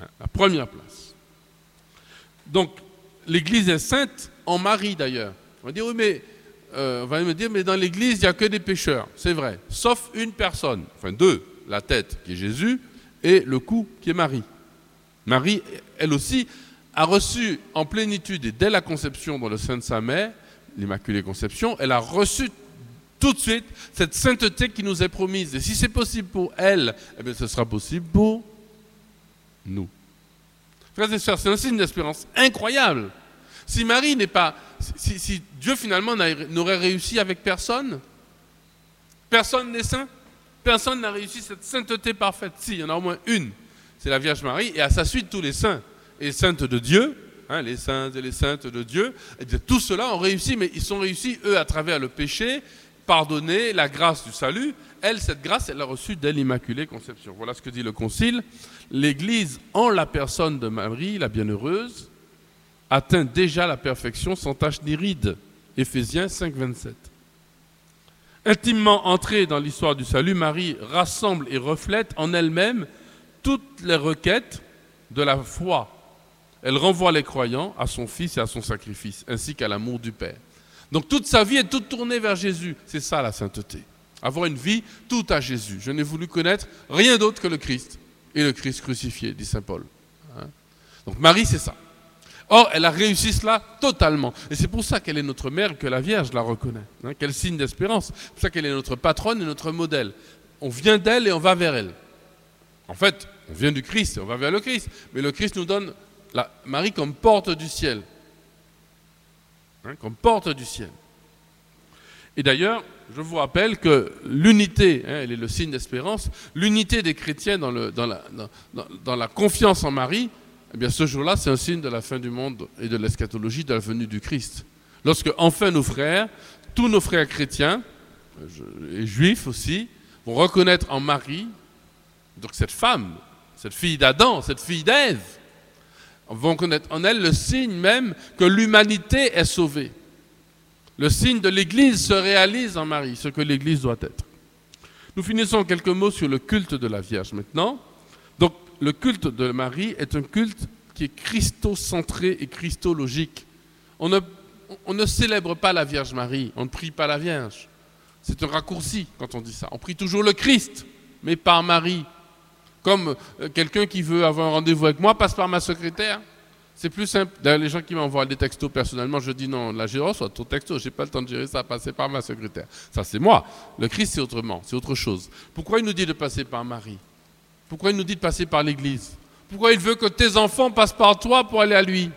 Hein, la première place. Donc, l'Église est sainte en Marie d'ailleurs. On va dire, oui, mais euh, on va me dire, mais dans l'Église, il n'y a que des pécheurs. C'est vrai. Sauf une personne, enfin deux, la tête qui est Jésus et le cou qui est Marie. Marie, elle aussi, a reçu en plénitude et dès la conception dans le sein de sa mère, l'Immaculée Conception, elle a reçu tout de suite cette sainteté qui nous est promise. Et si c'est possible pour elle, eh bien, ce sera possible pour nous. Frères et sœurs, c'est un signe d'espérance incroyable. Si Marie n'est pas. Si, Dieu finalement n'aurait réussi avec personne, personne n'est saint, personne n'a réussi cette sainteté parfaite. Si, il y en a au moins une. C'est la Vierge Marie et à sa suite tous les saints et saintes de Dieu, hein, les saints et les saintes de Dieu, et bien, tout cela ont réussi, mais ils sont réussis, eux, à travers le péché, pardonner, la grâce du salut. Elle, cette grâce, elle l'a reçue dès l'Immaculée Conception. Voilà ce que dit le Concile. L'Église, en la personne de Marie, la bienheureuse, atteint déjà la perfection sans tache ni ride. Éphésiens 5, 27. Intimement entrée dans l'histoire du salut, Marie rassemble et reflète en elle-même toutes les requêtes de la foi elle renvoie les croyants à son Fils et à son sacrifice, ainsi qu'à l'amour du Père. Donc toute sa vie est toute tournée vers Jésus. C'est ça la sainteté. Avoir une vie tout à Jésus. Je n'ai voulu connaître rien d'autre que le Christ et le Christ crucifié, dit Saint Paul. Hein? Donc Marie, c'est ça. Or, elle a réussi cela totalement. Et c'est pour ça qu'elle est notre mère que la Vierge la reconnaît. Hein? Quel signe d'espérance. C'est pour ça qu'elle est notre patronne et notre modèle. On vient d'elle et on va vers elle. En fait, on vient du Christ et on va vers le Christ. Mais le Christ nous donne la Marie comme porte du ciel. Hein, comme porte du ciel. Et d'ailleurs, je vous rappelle que l'unité, hein, elle est le signe d'espérance, l'unité des chrétiens dans, la, confiance en Marie, eh bien ce jour-là, c'est un signe de la fin du monde et de l'eschatologie, de la venue du Christ. Lorsque enfin nos frères, tous nos frères chrétiens, et juifs aussi, vont reconnaître en Marie, donc cette femme, cette fille d'Adam, cette fille d'Ève, vont connaître en elle le signe même que l'humanité est sauvée. Le signe de l'Église se réalise en Marie, ce que l'Église doit être. Nous finissons quelques mots sur le culte de la Vierge maintenant. Le culte de Marie est un culte qui est christocentré et christologique. On ne, on ne célèbre pas la Vierge Marie, on ne prie pas la Vierge. C'est un raccourci quand on dit ça. On prie toujours le Christ, mais par Marie. Comme euh, quelqu'un qui veut avoir un rendez-vous avec moi passe par ma secrétaire. C'est plus simple. D'ailleurs, les gens qui m'envoient des textos personnellement, je dis non, la j'ai soit ton texto, j'ai pas le temps de gérer ça, passer par ma secrétaire. Ça, c'est moi. Le Christ, c'est autrement, c'est autre chose. Pourquoi il nous dit de passer par Marie? Pourquoi il nous dit de passer par l'Église Pourquoi il veut que tes enfants passent par toi pour aller à lui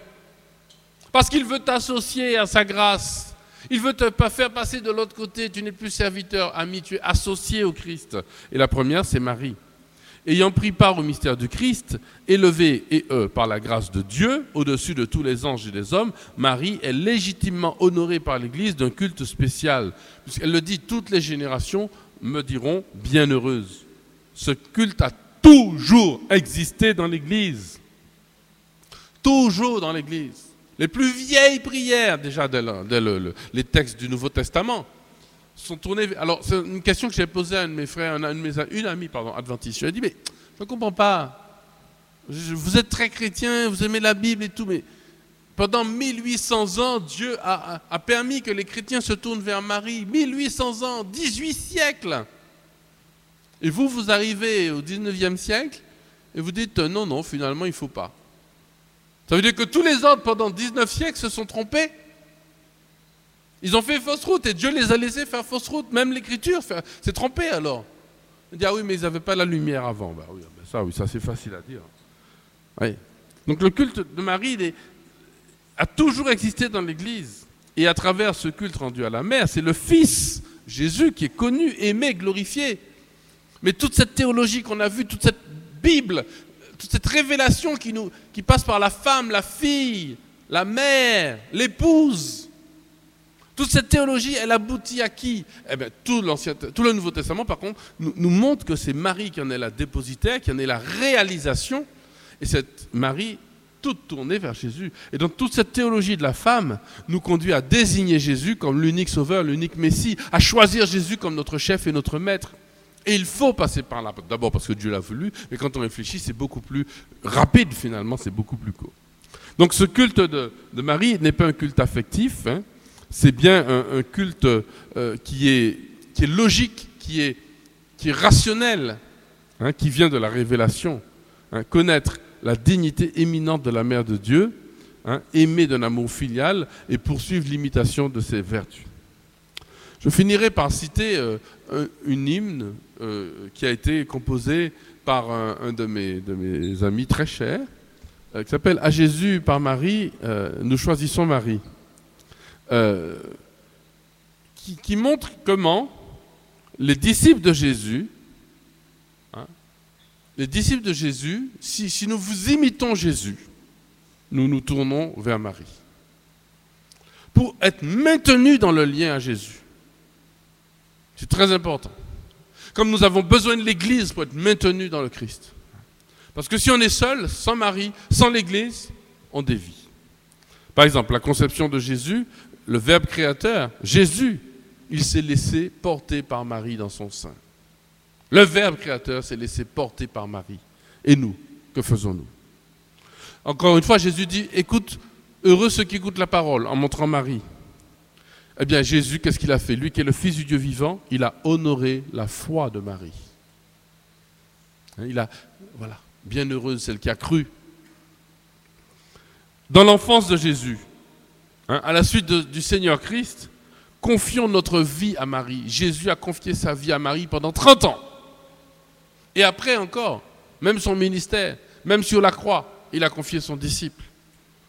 Parce qu'il veut t'associer à sa grâce. Il veut te faire passer de l'autre côté. Tu n'es plus serviteur, ami, tu es associé au Christ. Et la première, c'est Marie ayant pris part au mystère du Christ, élevée et eux par la grâce de Dieu, au-dessus de tous les anges et des hommes, Marie est légitimement honorée par l'Église d'un culte spécial. Puisqu'elle le dit, toutes les générations me diront bienheureuse. Ce culte a toujours existé dans l'Église. Toujours dans l'Église. Les plus vieilles prières, déjà, dès, les textes du Nouveau Testament, sont tournés. Alors, c'est une question que j'ai posée à un de mes frères, une, une amie pardon, adventiste. Je lui ai dit Mais je ne comprends pas. vous êtes très chrétien, vous aimez la Bible et tout, mais pendant 1800 ans, Dieu a, a, permis que les chrétiens se tournent vers Marie. 1800 ans, 18 siècles. Et vous, vous arrivez au 19e siècle et vous dites non, non, finalement, il ne faut pas. Ça veut dire que tous les autres, pendant 19 siècles, se sont trompés ils ont fait fausse route et Dieu les a laissés faire fausse route. Même l'écriture s'est trompée alors. Il dit ah oui, mais ils n'avaient pas la lumière avant. Bah, oui, ben ça, oui, ça c'est facile à dire. Donc le culte de Marie a toujours existé dans l'Église. Et à travers ce culte rendu à la mère, c'est le Fils, Jésus, qui est connu, aimé, glorifié. Mais toute cette théologie qu'on a vue, toute cette Bible, toute cette révélation qui, nous, passe par la femme, la fille, la mère, l'épouse, toute cette théologie, elle aboutit à qui? Eh bien, tout, tout le Nouveau Testament, par contre, nous, montre que c'est Marie qui en est la dépositaire, qui en est la réalisation. Et cette Marie, toute tournée vers Jésus. Et donc toute cette théologie de la femme nous conduit à désigner Jésus comme l'unique sauveur, l'unique Messie, à choisir Jésus comme notre chef et notre maître. Et il faut passer par là, d'abord parce que Dieu l'a voulu, mais quand on réfléchit, c'est beaucoup plus rapide finalement, c'est beaucoup plus court. Donc ce culte de, Marie n'est pas un culte affectif, hein, c'est bien un, culte euh, qui, est, logique, qui est, rationnel, hein, qui vient de la révélation. Hein, connaître la dignité éminente de la Mère de Dieu, aimer d'un amour filial et poursuivre l'imitation de ses vertus. Je finirai par citer euh, une hymne euh, qui a été composée par un, de, mes, de, mes, amis très chers, qui s'appelle À Jésus par Marie, nous choisissons Marie. Euh, qui, montre comment les disciples de Jésus, hein, les disciples de Jésus, si, si nous vous imitons Jésus, nous nous tournons vers Marie. Pour être maintenus dans le lien à Jésus. Très important. Comme nous avons besoin de l'Église pour être maintenus dans le Christ. Parce que si on est seul, sans Marie, sans l'Église, on dévie. Par exemple, la conception de Jésus le Verbe créateur, Jésus, il s'est laissé porter par Marie dans son sein. Le Verbe créateur s'est laissé porter par Marie. Et nous, que faisons-nous? Encore une fois, Jésus dit, écoute, heureux ceux qui écoutent la parole, en montrant Marie. Eh bien, Jésus, qu'est-ce qu'il a fait? Lui qui est le Fils du Dieu vivant, il a honoré la foi de Marie. Hein, il a, voilà, bienheureuse celle qui a cru. Dans l'enfance de Jésus, Hein, à la suite du Seigneur Christ, confions notre vie à Marie. Jésus a confié sa vie à Marie pendant 30 ans. Et après encore, même son ministère, même sur la croix, il a confié son disciple.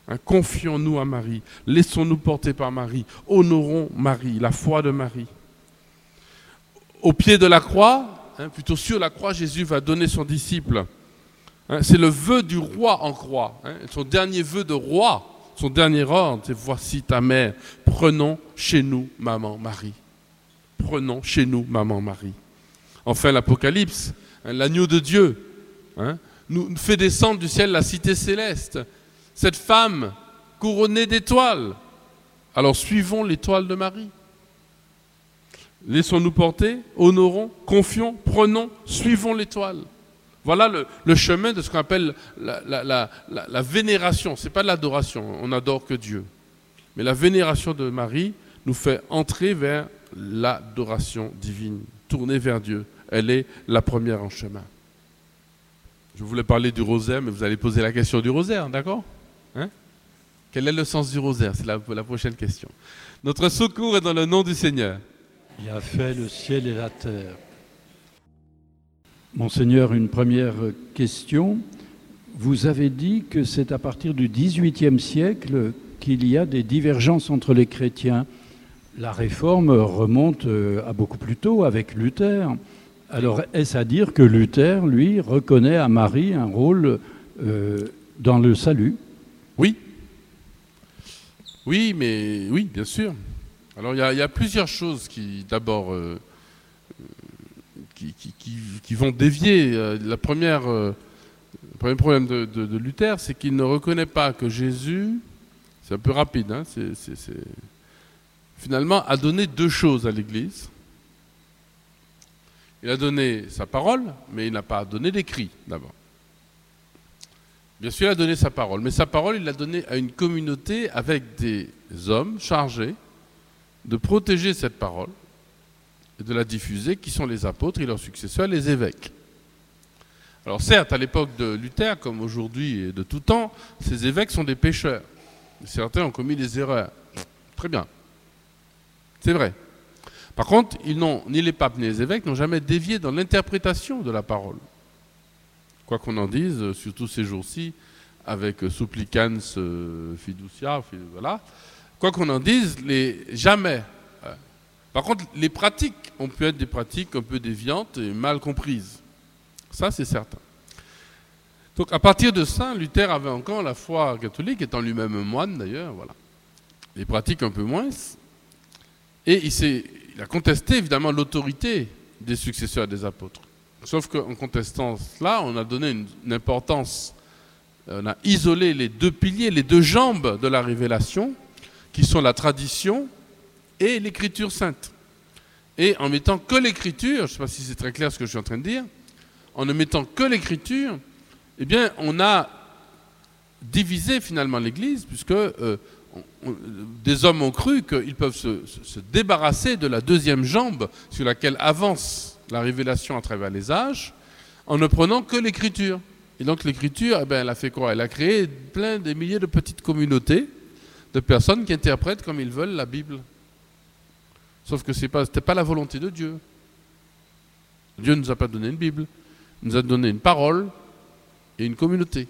Hein, confions-nous à Marie. Laissons-nous porter par Marie. Honorons Marie, la foi de Marie. au pied de la croix, hein, plutôt sur la croix, Jésus va donner son disciple. Hein, c'est le vœu du roi en croix, son dernier vœu de roi, son dernier ordre, c'est voici ta mère, prenons chez nous maman Marie. Prenons chez nous maman Marie. Enfin l'Apocalypse, l'agneau de Dieu, nous fait descendre du ciel la cité céleste. Cette femme couronnée d'étoiles. Alors suivons l'étoile de Marie. Laissons-nous porter, honorons, confions, prenons, suivons l'étoile. Voilà le, chemin de ce qu'on appelle la, vénération. Ce n'est pas l'adoration, on n'adore que Dieu. Mais la vénération de Marie nous fait entrer vers l'adoration divine, tourner vers Dieu. Elle est la première en chemin. Je voulais parler du rosaire, mais vous allez poser la question du rosaire, d'accord? Hein? Quel est le sens du rosaire? C'est la, prochaine question. Notre secours est dans le nom du Seigneur. Il a fait le ciel et la terre. Monseigneur, une première question. Vous avez dit que c'est à partir du XVIIIe siècle qu'il y a des divergences entre les chrétiens. La réforme remonte euh, à beaucoup plus tôt avec Luther. Alors, est-ce à dire que Luther, lui, reconnaît à Marie un rôle euh, dans le salut? Oui. Oui, mais oui, bien sûr. Alors, il y, a plusieurs choses qui, d'abord, euh, qui, vont dévier. Euh, la première, le premier problème de, Luther, c'est qu'il ne reconnaît pas que Jésus, c'est un peu rapide, hein, finalement, a donné deux choses à l'Église. Il a donné sa parole, mais il n'a pas donné l'écrit d'abord. Bien sûr, il a donné sa parole, mais sa parole, il l'a donnée à une communauté avec des hommes chargés de protéger cette parole et de la diffuser, qui sont les apôtres et leurs successeurs, les évêques. Alors certes, à l'époque de Luther, comme aujourd'hui et de tout temps, ces évêques sont des pécheurs. Certains ont commis des erreurs. Très bien. C'est vrai. Par contre, ils n'ont, ni les papes ni les évêques n'ont jamais dévié dans l'interprétation de la parole. Quoi qu'on en dise, surtout ces jours-ci, avec supplicans euh, fiducia, voilà. Quoi qu'on en dise, les, jamais. Hein. Par contre, les pratiques ont pu être des pratiques un peu déviantes et mal comprises. Ça, c'est certain. Donc, à partir de ça, Luther avait encore la foi catholique, étant lui-même moine d'ailleurs, voilà. Les pratiques un peu moins. Et il a contesté évidemment l'autorité des successeurs des apôtres. Sauf qu'en contestant cela, on a donné une, importance, on a isolé les deux piliers, les deux jambes de la révélation, qui sont la tradition et l'écriture sainte. Et en mettant que l'écriture, je ne sais pas si c'est très clair ce que je suis en train de dire, en ne mettant que l'écriture, eh bien, on a divisé finalement l'Église, puisque euh, des hommes ont cru qu'ils peuvent se, débarrasser de la deuxième jambe sur laquelle avance la révélation à travers les âges en ne prenant que l'écriture. Et donc l'écriture, eh ben, elle a fait quoi? Elle a créé plein de milliers de petites communautés de personnes qui interprètent comme ils veulent la Bible. Sauf que ce n'était pas la volonté de Dieu. Dieu ne nous a pas donné une Bible, il nous a donné une parole et une communauté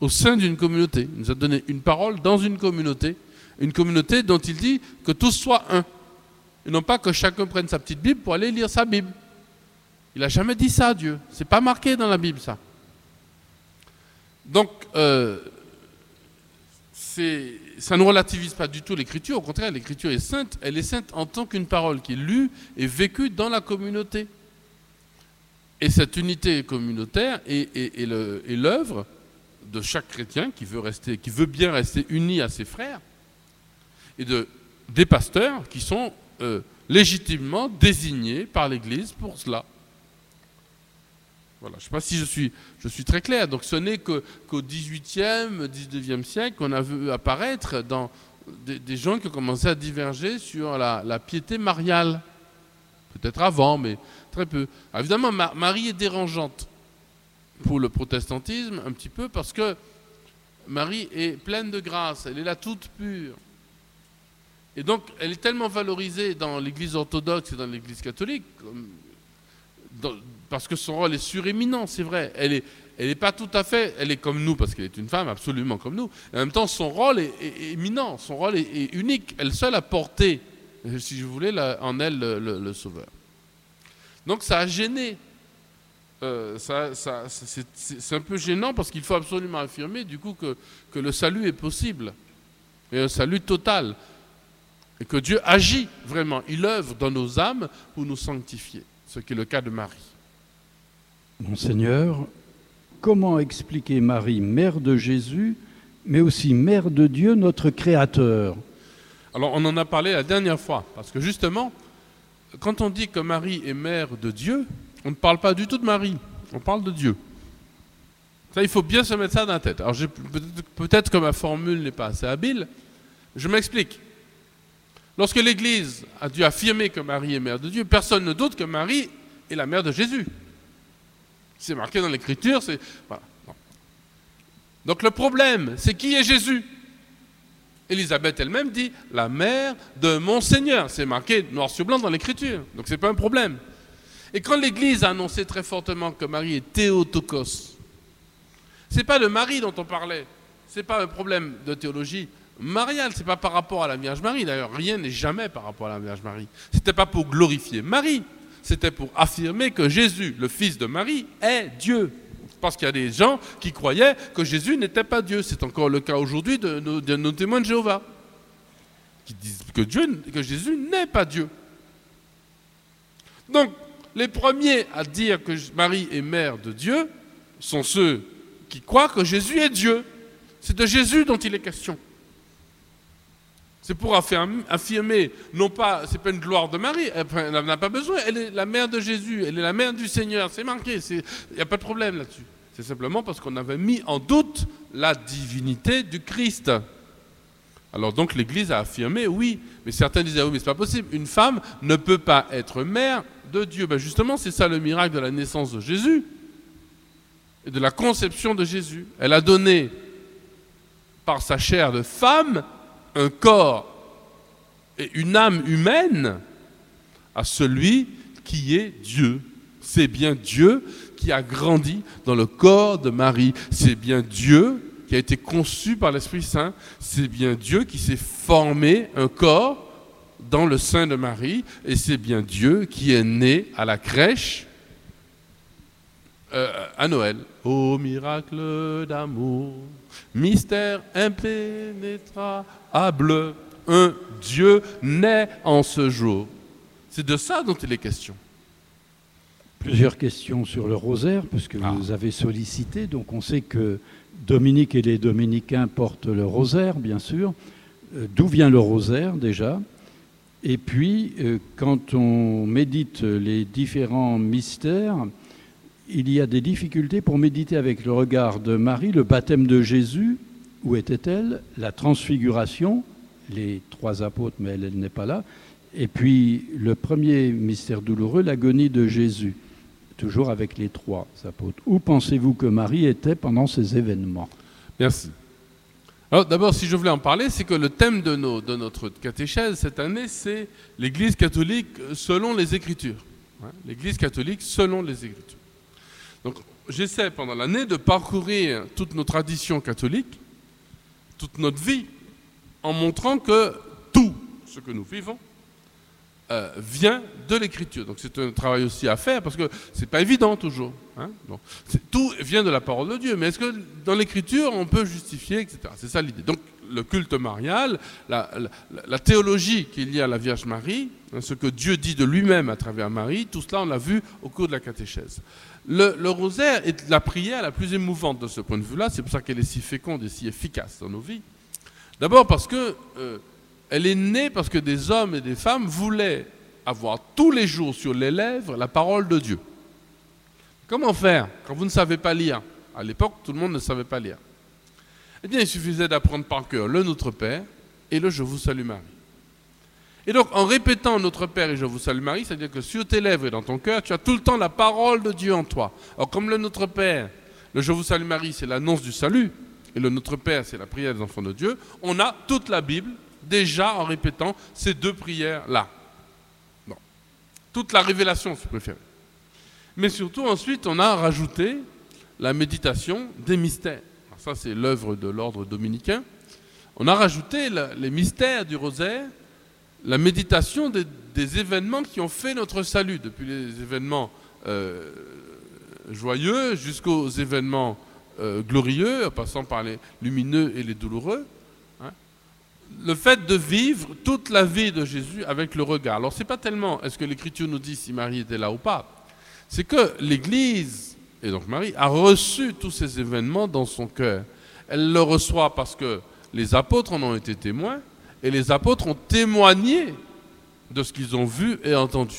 au sein d'une communauté. Il nous a donné une parole dans une communauté, une communauté dont il dit que tous soient un. Et non pas que chacun prenne sa petite Bible pour aller lire sa Bible. Il n'a jamais dit ça, Dieu. C'est pas marqué dans la Bible, ça. Donc, euh, ça ne relativise pas du tout l'écriture. Au contraire, l'écriture est sainte. Elle est sainte en tant qu'une parole qui est lue et vécue dans la communauté. Et cette unité communautaire est l'œuvre de chaque chrétien qui veut, rester, qui veut bien rester uni à ses frères, et de, des pasteurs qui sont euh, légitimement désignés par l'Église pour cela. Voilà, je ne sais pas si je suis, je suis très clair. Donc ce n'est qu'au 18e, 19e siècle qu'on a vu apparaître dans des, gens qui ont commencé à diverger sur la, piété mariale. Peut-être avant, mais très peu. évidemment, Marie est dérangeante pour le protestantisme un petit peu parce que Marie est pleine de grâce, elle est là toute pure. Et donc, elle est tellement valorisée dans l'Église orthodoxe et dans l'Église catholique, parce que son rôle est suréminent, c'est vrai. Elle n'est pas tout à fait, elle est comme nous, parce qu'elle est une femme absolument comme nous. en même temps, son rôle est, éminent, son rôle est, unique. Elle seule a porté si je voulais, en elle le, Sauveur. Donc ça a gêné. Euh, c'est un peu gênant parce qu'il faut absolument affirmer du coup que, que le salut est possible, et un salut total, et que Dieu agit vraiment, il œuvre dans nos âmes pour nous sanctifier, ce qui est le cas de Marie. Monseigneur, comment expliquer Marie, mère de Jésus, mais aussi mère de Dieu, notre Créateur? Alors on en a parlé la dernière fois, parce que justement, quand on dit que Marie est mère de Dieu, on ne parle pas du tout de Marie, on parle de Dieu. Ça, il faut bien se mettre ça dans la tête. Alors peut-être que ma formule n'est pas assez habile, je m'explique. Lorsque l'Église a dû affirmer que Marie est mère de Dieu, personne ne doute que Marie est la mère de Jésus. C'est marqué dans l'Écriture, c'est... Donc le problème, c'est qui est Jésus? Élisabeth elle-même dit la mère de mon Seigneur. C'est marqué noir sur blanc dans l'Écriture. Donc ce n'est pas un problème. Et quand l'Église a annoncé très fortement que Marie est Théotokos, ce n'est pas de Marie dont on parlait. Ce n'est pas un problème de théologie mariale. Ce n'est pas par rapport à la Vierge Marie. D'ailleurs, rien n'est jamais par rapport à la Vierge Marie. Ce n'était pas pour glorifier Marie c'était pour affirmer que Jésus, le fils de Marie, est Dieu. Parce qu'il y a des gens qui croyaient que Jésus n'était pas Dieu. C'est encore le cas aujourd'hui de, nos témoins de Jéhovah, qui disent que, Dieu, que Jésus n'est pas Dieu. Donc, les premiers à dire que Marie est mère de Dieu sont ceux qui croient que Jésus est Dieu. C'est de Jésus dont il est question. C'est pour affirmer, non pas, c'est pas une gloire de Marie, elle n'a pas besoin, elle est la mère de Jésus, elle est la mère du Seigneur, c'est marqué, il n'y a pas de problème là-dessus. C'est simplement parce qu'on avait mis en doute la divinité du Christ. Alors donc l'Église a affirmé, oui, mais certains disaient, oui, mais c'est pas possible, une femme ne peut pas être mère de Dieu. Ben justement, c'est ça le miracle de la naissance de Jésus et de la conception de Jésus. Elle a donné par sa chair de femme un corps et une âme humaine à celui qui est Dieu. C'est bien Dieu qui a grandi dans le corps de Marie. C'est bien Dieu qui a été conçu par l'Esprit Saint. C'est bien Dieu qui s'est formé un corps dans le sein de Marie. Et c'est bien Dieu qui est né à la crèche euh, à Noël. Ô miracle d'amour, mystère impénétrable, un Dieu naît en ce jour. C'est de ça dont il est question. Plusieurs questions sur le rosaire, puisque ah. vous avez sollicité. Donc on sait que Dominique et les dominicains portent le rosaire, bien sûr. Euh, d'où vient le rosaire déjà? Et puis, euh, quand on médite les différents mystères, il y a des difficultés pour méditer avec le regard de Marie le baptême de Jésus. Où était-elle? La transfiguration, les trois apôtres, mais elle, n'est pas là. Et puis le premier mystère douloureux, l'agonie de Jésus, toujours avec les trois apôtres. Où pensez-vous que Marie était pendant ces événements? Merci. Alors d'abord, si je voulais en parler, c'est que le thème de, de notre catéchèse cette année, c'est l'Église catholique selon les Écritures. L'Église catholique selon les Écritures. Donc j'essaie pendant l'année de parcourir toutes nos traditions catholiques, toute notre vie, en montrant que tout ce que nous vivons euh, vient de l'écriture. Donc c'est un travail aussi à faire parce que c'est pas évident toujours. Hein. tout vient de la parole de Dieu, mais est-ce que dans l'écriture on peut justifier, etc. C'est ça l'idée. Donc le culte marial, la, la théologie qu'il y a à la Vierge Marie, hein, ce que Dieu dit de lui-même à travers Marie, tout cela on l'a vu au cours de la catéchèse. Le, rosaire est la prière la plus émouvante de ce point de vue-là. C'est pour ça qu'elle est si féconde et si efficace dans nos vies. D'abord parce que euh, elle est née parce que des hommes et des femmes voulaient avoir tous les jours sur les lèvres la parole de Dieu. Comment faire quand vous ne savez pas lire? À l'époque, tout le monde ne savait pas lire. Eh bien, il suffisait d'apprendre par cœur le Notre Père et le Je vous salue Marie. Et donc, en répétant Notre Père et Je vous salue Marie, c'est-à-dire que sur tes lèvres et dans ton cœur, tu as tout le temps la parole de Dieu en toi. Alors, comme le Notre Père, le Je vous salue Marie, c'est l'annonce du salut, et le Notre Père, c'est la prière des enfants de Dieu, on a toute la Bible déjà en répétant ces deux prières-là. Bon. Toute la révélation, si vous préférez. Mais surtout, ensuite, on a rajouté la méditation des mystères. ça, c'est l'œuvre de l'ordre dominicain. On a rajouté les mystères du rosaire la méditation des, événements qui ont fait notre salut, depuis les événements euh, joyeux jusqu'aux événements euh, glorieux, en passant par les lumineux et les douloureux. Hein. Le fait de vivre toute la vie de Jésus avec le regard. Alors, ce n'est pas tellement est-ce que l'Écriture nous dit si Marie était là ou pas, c'est que l'Église, et donc Marie, a reçu tous ces événements dans son cœur. Elle le reçoit parce que les apôtres en ont été témoins, et les apôtres ont témoigné de ce qu'ils ont vu et entendu.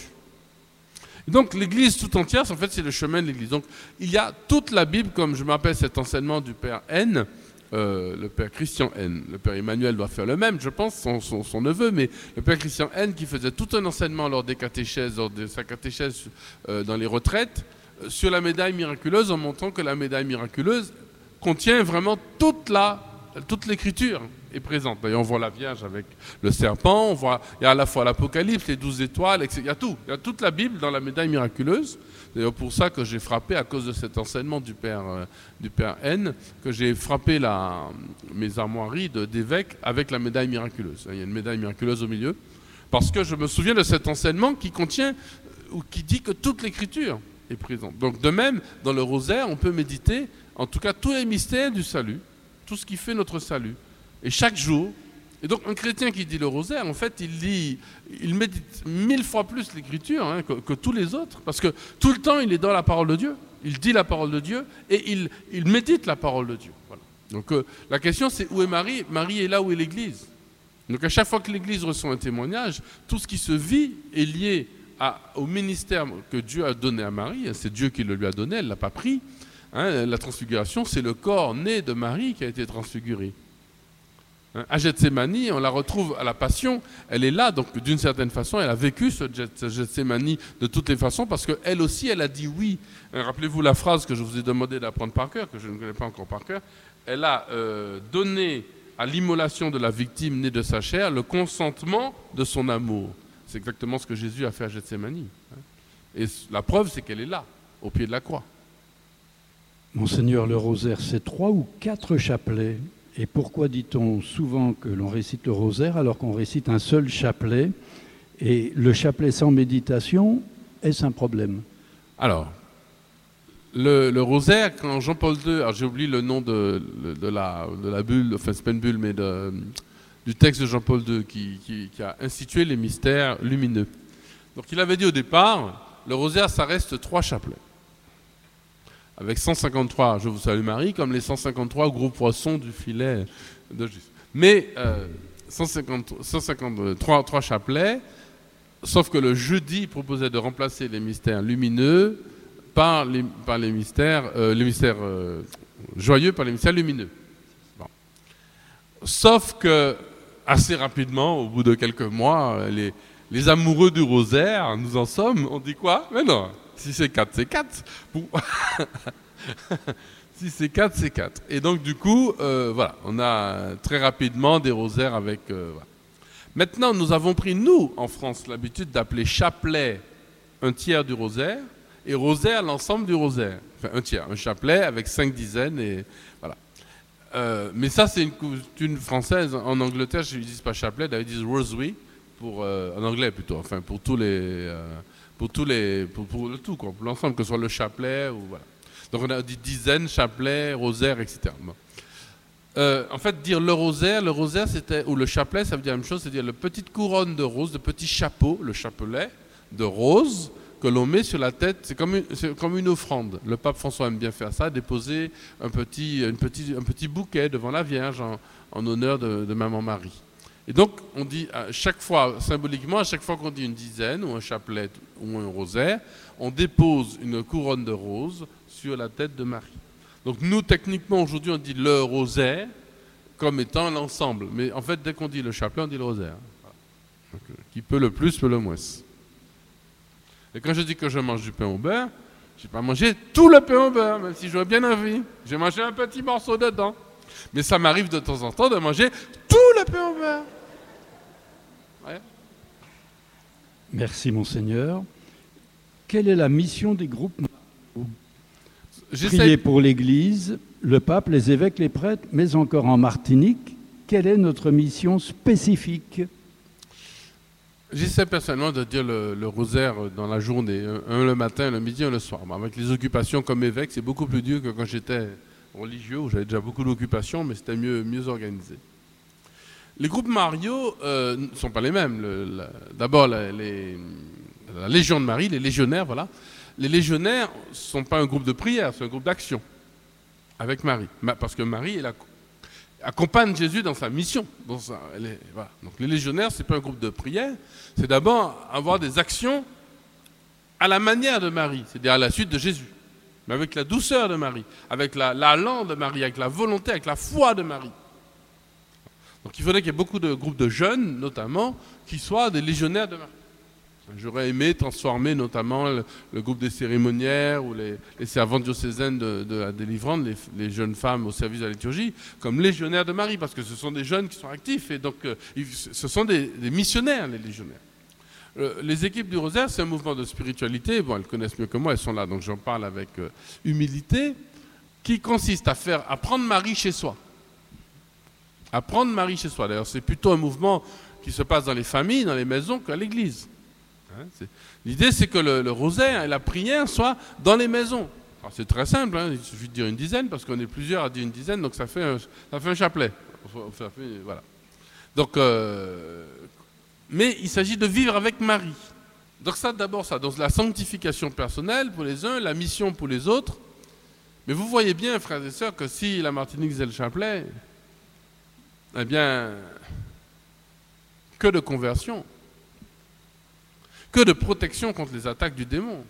donc l'Église tout entière, en fait, c'est le chemin de l'Église. Donc il y a toute la Bible, comme je m'appelle cet enseignement du Père N, euh, le Père Christian N. Le Père Emmanuel doit faire le même, je pense, son, neveu, mais le Père Christian N qui faisait tout un enseignement lors des catéchèses, lors de sa catéchèse euh, dans les retraites, euh, sur la médaille miraculeuse, en montrant que la médaille miraculeuse contient vraiment toute la, toute l'écriture est présente. D'ailleurs, on voit la Vierge avec le serpent, on voit, il y a à la fois l'Apocalypse, les douze étoiles, etc. Il y a tout. Il y a toute la Bible dans la médaille miraculeuse. D'ailleurs, pour ça que j'ai frappé, à cause de cet enseignement du Père, euh, N, que j'ai frappé mes armoiries d'évêques avec la médaille miraculeuse. Il y a une médaille miraculeuse au milieu. Parce que je me souviens de cet enseignement qui contient, ou qui dit que toute l'écriture est présente. Donc, de même, dans le rosaire, on peut méditer, en tout cas, tous les mystères du salut, tout ce qui fait notre salut. Et chaque jour, et donc un chrétien qui dit le rosaire, en fait, il lit, il médite mille fois plus l'écriture hein, que, tous les autres, parce que tout le temps, il est dans la parole de Dieu, il dit la parole de Dieu et il, il médite la parole de Dieu. Donc euh, la question, c'est où est Marie? Marie est là où est l'Église. Donc à chaque fois que l'Église reçoit un témoignage, tout ce qui se vit est lié au ministère que Dieu a donné à Marie. C'est Dieu qui le lui a donné, elle ne l'a pas pris. Hein. la transfiguration, c'est le corps né de Marie qui a été transfiguré. Hein, à Gethsemane, on la retrouve à la Passion, elle est là, donc d'une certaine façon, elle a vécu ce Gethsemane de toutes les façons, parce qu'elle aussi, elle a dit oui. Hein, rappelez-vous la phrase que je vous ai demandé d'apprendre par cœur, que je ne connais pas encore par cœur. Elle a euh, donné à l'immolation de la victime née de sa chair le consentement de son amour. C'est exactement ce que Jésus a fait à Gethsemane. Hein. Et la preuve, c'est qu'elle est là, au pied de la croix. Monseigneur, le rosaire, c'est trois ou quatre chapelets. Et pourquoi dit-on souvent que l'on récite le rosaire alors qu'on récite un seul chapelet? Et le chapelet sans méditation, est-ce un problème? Alors, le, rosaire, quand Jean-Paul II, alors j'ai oublié le nom de, la, bulle, enfin c'est pas une bulle, mais du texte de Jean-Paul II qui, qui, a institué les mystères lumineux. Donc il avait dit au départ, le rosaire, ça reste trois chapelets avec 153 Je vous salue Marie, comme les 153 gros poissons du filet de Jésus. Mais 153 euh, chapelets, sauf que le jeudi proposait de remplacer les mystères lumineux par les, par les mystères, euh, mystères euh, joyeux par les mystères lumineux. Sauf que assez rapidement, au bout de quelques mois, les, les amoureux du rosaire, nous en sommes, on dit quoi? Mais non, si c'est 4, c'est 4. si c'est 4, c'est 4. Et donc, du coup, euh, voilà, on a très rapidement des rosaires avec. Euh, Maintenant, nous avons pris, nous, en France, l'habitude d'appeler chapelet un tiers du rosaire et rosaire l'ensemble du rosaire. Enfin, un tiers, un chapelet avec cinq dizaines et voilà. Euh, mais ça, c'est une coutume française. En Angleterre, je ne dis pas chapelet, ils disent rosary, pour, en anglais plutôt, enfin, pour tous les pour tous les, pour, le tout, quoi, l'ensemble, que ce soit le chapelet ou voilà. Donc on a dit dizaines, chapelet, rosaire, etc. Euh, en fait, dire le rosaire, le rosaire c'était ou le chapelet, ça veut dire la même chose, c'est-à-dire la petite couronne de rose, de petit chapeau, le chapelet de rose que l'on met sur la tête. C'est comme, une, comme une offrande. Le pape François aime bien faire ça, déposer un petit, petit, bouquet devant la Vierge en, en honneur de Maman Marie. Et donc, on dit à chaque fois, symboliquement, à chaque fois qu'on dit une dizaine, ou un chapelet, ou un rosaire, on dépose une couronne de roses sur la tête de Marie. Donc, nous, techniquement, aujourd'hui, on dit le rosaire comme étant l'ensemble. Mais en fait, dès qu'on dit le chapelet, on dit le rosaire. Euh, qui peut le plus, peut le moins. Et quand je dis que je mange du pain au beurre, je n'ai pas mangé tout le pain au beurre, même si j'aurais bien envie. J'ai mangé un petit morceau dedans. Mais ça m'arrive de temps en temps de manger tout le pain au beurre. Merci, Monseigneur. Quelle est la mission des groupes Prier pour l'Église, le pape, les évêques, les prêtres, mais encore en Martinique. Quelle est notre mission spécifique J'essaie personnellement de dire le, rosaire dans la journée, un, le matin, le midi, un le soir. avec les occupations comme évêque, c'est beaucoup plus dur que quand j'étais religieux, où j'avais déjà beaucoup d'occupations, mais c'était mieux, mieux organisé. Les groupes Mario euh, ne sont pas les mêmes. D'abord, la Légion de Marie, les légionnaires, voilà. Les légionnaires ne sont pas un groupe de prière, c'est un groupe d'action avec Marie. Parce que Marie, accompagne Jésus dans sa mission. Donc les légionnaires, ce n'est pas un groupe de prière, c'est d'abord avoir des actions à la manière de Marie, c'est-à-dire à la suite de Jésus, mais avec la douceur de Marie, avec la, langue de Marie, avec la volonté, avec la foi de Marie. Donc il faudrait qu'il y ait beaucoup de groupes de jeunes, notamment, qui soient des légionnaires de Marie. J'aurais aimé transformer notamment le, groupe des cérémoniaires ou les, servantes diocésaines de, la délivrance, les, jeunes femmes au service de la liturgie, comme légionnaires de Marie, parce que ce sont des jeunes qui sont actifs et donc euh, ce sont des, missionnaires, les légionnaires. Euh, les équipes du Rosaire, c'est un mouvement de spiritualité, bon, elles connaissent mieux que moi, elles sont là, donc j'en parle avec euh, humilité, qui consiste à faire, à prendre Marie chez soi. À prendre Marie chez soi. D'ailleurs, c'est plutôt un mouvement qui se passe dans les familles, dans les maisons qu'à l'église. Hein, l'idée, c'est que le, rosaire et la prière soient dans les maisons. C'est très simple, hein, il suffit de dire une dizaine, parce qu'on est plusieurs à dire une dizaine, donc ça fait un, ça fait un chapelet. voilà. Donc, euh, mais il s'agit de vivre avec Marie. Donc ça, d'abord ça, donc la sanctification personnelle pour les uns, la mission pour les autres. Mais vous voyez bien, frères et sœurs, que si la Martinique faisait le chapelet, eh bien, que de conversion que de protection contre les attaques du démon.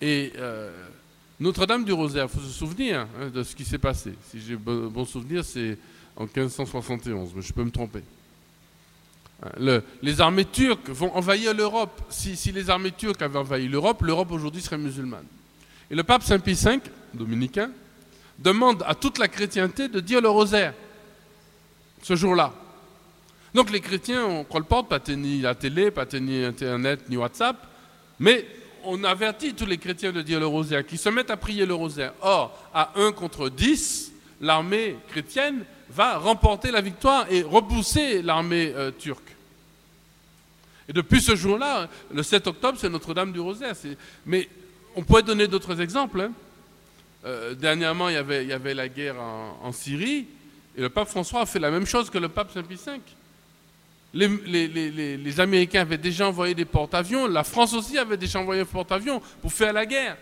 Et euh, Notre-Dame du Rosaire, il faut se souvenir hein, de ce qui s'est passé. Si j'ai bon, souvenir, c'est en 1571, mais je peux me tromper. Hein, les armées turques vont envahir l'Europe. Si, si, les armées turques avaient envahi l'Europe, l'Europe aujourd'hui serait musulmane. Et le pape Saint Pie V, dominicain, demande à toute la chrétienté de dire le rosaire ce jour-là. Donc les chrétiens, on ne porte, pas ni la télé, pas ni Internet, ni WhatsApp, mais on avertit tous les chrétiens de dire le rosaire, qui se mettent à prier le rosaire. Or, à 1 contre 10, l'armée chrétienne va remporter la victoire et repousser l'armée euh, turque. Et depuis ce jour-là, le 7 octobre, c'est Notre-Dame du Rosaire. Mais on pourrait donner d'autres exemples. Hein. Euh, dernièrement, il y, avait, la guerre en, Syrie, et le pape François a fait la même chose que le pape Saint-Pie V. Les, Américains avaient déjà envoyé des porte-avions, la France aussi avait déjà envoyé un porte-avions pour faire la guerre.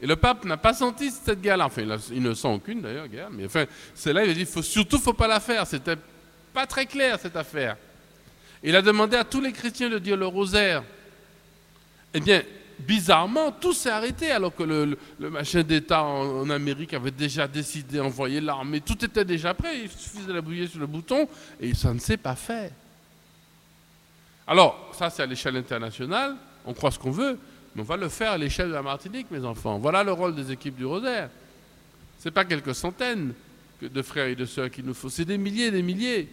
Et le pape n'a pas senti cette guerre-là. Enfin, il, ne sent aucune d'ailleurs, guerre. Mais enfin, c'est là, il a dit faut, surtout, faut pas la faire. C'était pas très clair cette affaire. Il a demandé à tous les chrétiens de dire le rosaire. Eh bien, bizarrement, tout s'est arrêté alors que le, machin d'État en, Amérique avait déjà décidé d'envoyer l'armée. Tout était déjà prêt. Il suffisait d'appuyer sur le bouton et ça ne s'est pas fait. Alors, ça c'est à l'échelle internationale, on croit ce qu'on veut, mais on va le faire à l'échelle de la Martinique, mes enfants. Voilà le rôle des équipes du Rosaire. Ce n'est pas quelques centaines de frères et de sœurs qu'il nous faut, c'est des milliers et des milliers,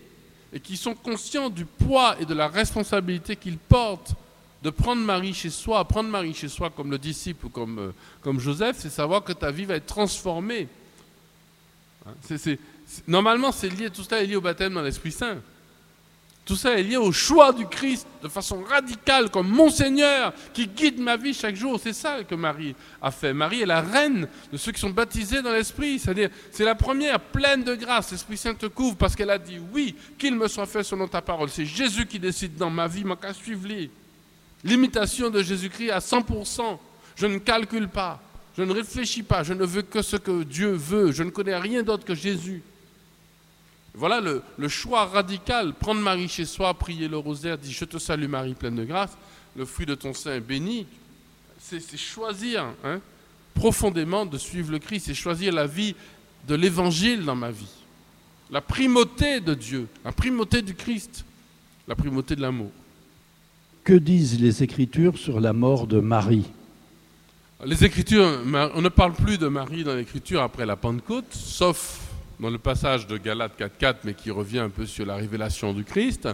et qui sont conscients du poids et de la responsabilité qu'ils portent de prendre Marie chez soi. Prendre Marie chez soi comme le disciple ou comme, euh, comme Joseph, c'est savoir que ta vie va être transformée. Hein, normalement, c'est lié, tout cela est lié au baptême dans l'Esprit Saint. Tout ça est lié au choix du Christ de façon radicale, comme mon Seigneur qui guide ma vie chaque jour. C'est ça que Marie a fait. Marie est la reine de ceux qui sont baptisés dans l'Esprit. C'est-à-dire, c'est la première pleine de grâce. L'Esprit Saint te couvre parce qu'elle a dit oui, qu'il me soit fait selon ta parole. C'est Jésus qui décide dans ma vie, mon qu'à suivre L'imitation de Jésus-Christ à 100%. Je ne calcule pas. Je ne réfléchis pas. Je ne veux que ce que Dieu veut. Je ne connais rien d'autre que Jésus. Voilà le, choix radical. Prendre Marie chez soi, prier le rosaire, dire Je te salue Marie, pleine de grâce, le fruit de ton sein est béni. C'est choisir hein, profondément de suivre le Christ, c'est choisir la vie de l'évangile dans ma vie. La primauté de Dieu, la primauté du Christ, la primauté de l'amour. Que disent les Écritures sur la mort de Marie Les Écritures, on ne parle plus de Marie dans l'Écriture après la Pentecôte, sauf dans le passage de Galates 4.4, mais qui revient un peu sur la révélation du Christ,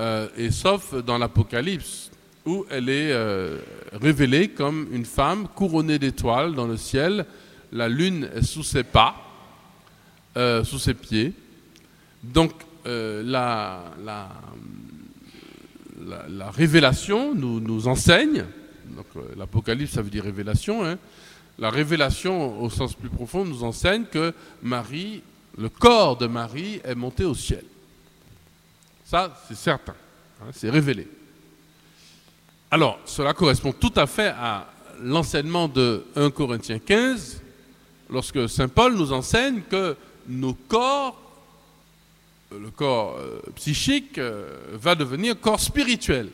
euh, et sauf dans l'Apocalypse, où elle est euh, révélée comme une femme couronnée d'étoiles dans le ciel, la lune est sous ses pas, euh, sous ses pieds. Donc la, la, la, révélation nous, enseigne, euh, l'Apocalypse ça veut dire révélation, hein, la révélation au sens plus profond nous enseigne que Marie, le corps de Marie est monté au ciel. Ça, c'est certain, hein, c'est révélé. Alors, cela correspond tout à fait à l'enseignement de 1 Corinthiens 15, lorsque Saint Paul nous enseigne que nos corps, le corps euh, psychique, euh, va devenir corps spirituel.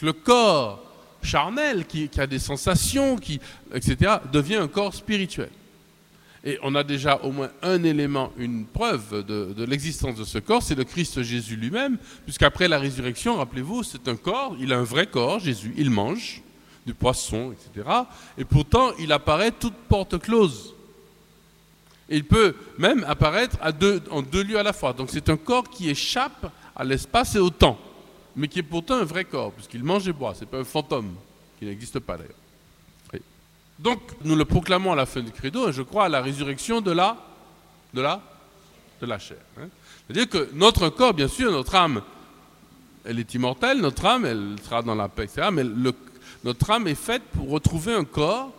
le corps charnel, qui, a des sensations, qui, etc., devient un corps spirituel. Et on a déjà au moins un élément, une preuve de, l'existence de ce corps, c'est le Christ Jésus lui-même, puisqu'après la résurrection, rappelez-vous, c'est un corps, il a un vrai corps, Jésus, il mange du poisson, etc. Et pourtant, il apparaît toute porte close. Il peut même apparaître en deux lieux à la fois. Donc c'est un corps qui échappe à l'espace et au temps mais qui est pourtant un vrai corps, puisqu'il mange et boit. Ce n'est pas un fantôme, qui n'existe pas d'ailleurs. Donc, nous le proclamons à la fin du credo, et je crois à la résurrection de la, de la, de la chair. Hein. C'est-à-dire que notre corps, bien sûr, notre âme, elle est immortelle, notre âme, elle sera dans la paix, etc. Mais notre âme est faite pour retrouver un corps,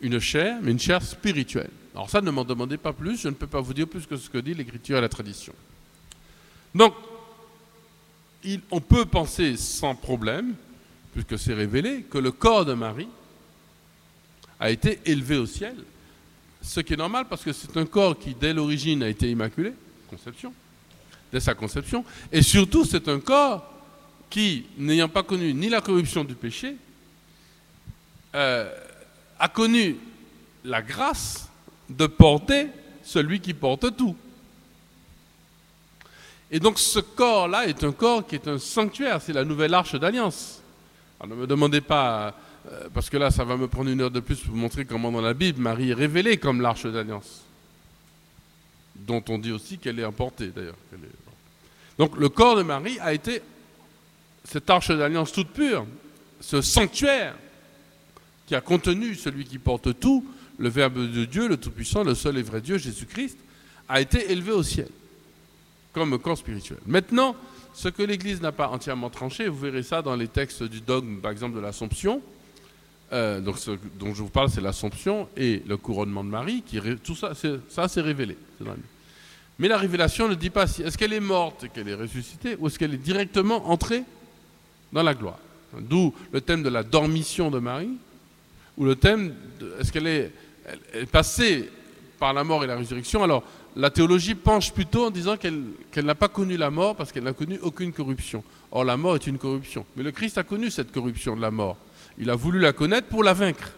une chair, mais une chair spirituelle. Alors ça, ne m'en demandez pas plus, je ne peux pas vous dire plus que ce que dit l'Écriture et la tradition. Donc, on peut penser sans problème, puisque c'est révélé, que le corps de Marie a été élevé au ciel, ce qui est normal parce que c'est un corps qui, dès l'origine, a été immaculé, conception, dès sa conception, et surtout c'est un corps qui, n'ayant pas connu ni la corruption du péché, euh, a connu la grâce de porter celui qui porte tout. Et donc ce corps-là est un corps qui est un sanctuaire, c'est la nouvelle arche d'alliance. Alors ne me demandez pas, euh, parce que là ça va me prendre une heure de plus pour vous montrer comment dans la Bible Marie est révélée comme l'arche d'alliance, dont on dit aussi qu'elle est emportée d'ailleurs. Donc le corps de Marie a été cette arche d'alliance toute pure, ce sanctuaire qui a contenu celui qui porte tout, le Verbe de Dieu, le Tout-Puissant, le seul et vrai Dieu, Jésus-Christ, a été élevé au ciel comme corps spirituel. Maintenant, ce que l'Église n'a pas entièrement tranché, vous verrez ça dans les textes du dogme, par exemple, de l'Assomption. Euh, donc, ce dont je vous parle, c'est l'Assomption et le couronnement de Marie. Qui, tout ça, ça c'est révélé. Mais la révélation ne dit pas si est-ce qu'elle est morte et qu'elle est ressuscitée ou est-ce qu'elle est directement entrée dans la gloire. D'où le thème de la dormition de Marie, ou le thème est-ce qu'elle est, est passée par la mort et la résurrection. Alors, la théologie penche plutôt en disant qu'elle n'a pas connu la mort parce qu'elle n'a connu aucune corruption. Or, la mort est une corruption. Mais le Christ a connu cette corruption de la mort. Il a voulu la connaître pour la vaincre.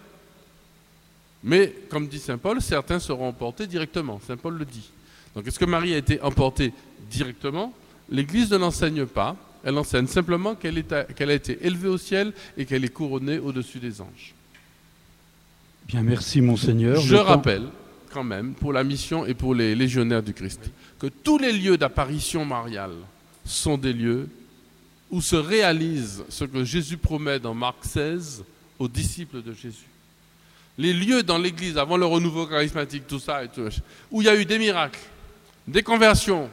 Mais, comme dit Saint Paul, certains seront emportés directement. Saint Paul le dit. Donc, est-ce que Marie a été emportée directement? L'Église ne l'enseigne pas. Elle enseigne simplement qu'elle a été élevée au ciel et qu'elle est couronnée au-dessus des anges. Bien, merci, Monseigneur. Je rappelle quand même pour la mission et pour les légionnaires du Christ. Que tous les lieux d'apparition mariale sont des lieux où se réalise ce que Jésus promet dans Marc 16 aux disciples de Jésus. Les lieux dans l'Église, avant le renouveau charismatique, tout ça, et tout, où il y a eu des miracles, des conversions,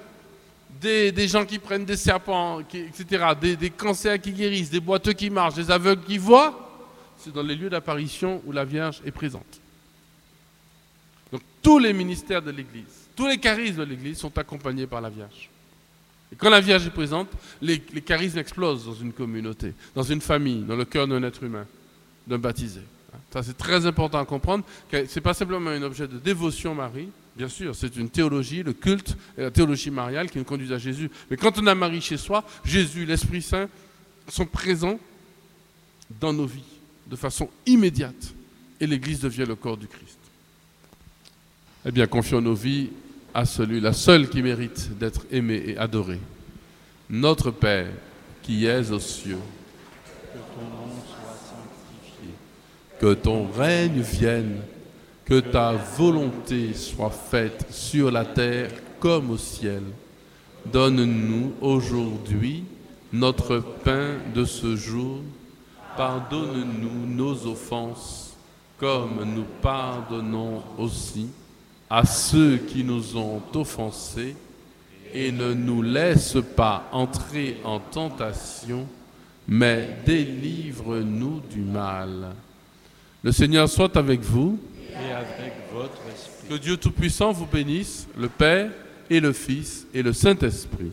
des, gens qui prennent des serpents, etc., des, des cancers qui guérissent, des boiteux qui marchent, des aveugles qui voient, dans les lieux d'apparition où la Vierge est présente. Donc tous les ministères de l'Église, tous les charismes de l'Église sont accompagnés par la Vierge. Et quand la Vierge est présente, les, charismes explosent dans une communauté, dans une famille, dans le cœur d'un être humain, d'un baptisé. Ça, c'est très important à comprendre. Ce n'est pas simplement un objet de dévotion Marie, bien sûr, c'est une théologie, le culte et la théologie mariale qui nous conduisent à Jésus. Mais quand on a Marie chez soi, Jésus, l'Esprit Saint sont présents dans nos vies de façon immédiate. Et l'Église devient le corps du Christ. Eh bien, confions nos vies à celui, la seule qui mérite d'être aimé et adoré. Notre Père, qui es aux cieux, que ton nom soit sanctifié, que ton règne vienne, que ta volonté soit faite sur la terre comme au ciel. Donne-nous aujourd'hui notre pain de ce jour. Pardonne-nous nos offenses, comme nous pardonnons aussi à ceux qui nous ont offensés et ne nous laisse pas entrer en tentation, mais délivre-nous du mal. Le Seigneur soit avec vous. Et avec votre esprit. Que Dieu Tout-Puissant vous bénisse, le Père et le Fils et le Saint-Esprit.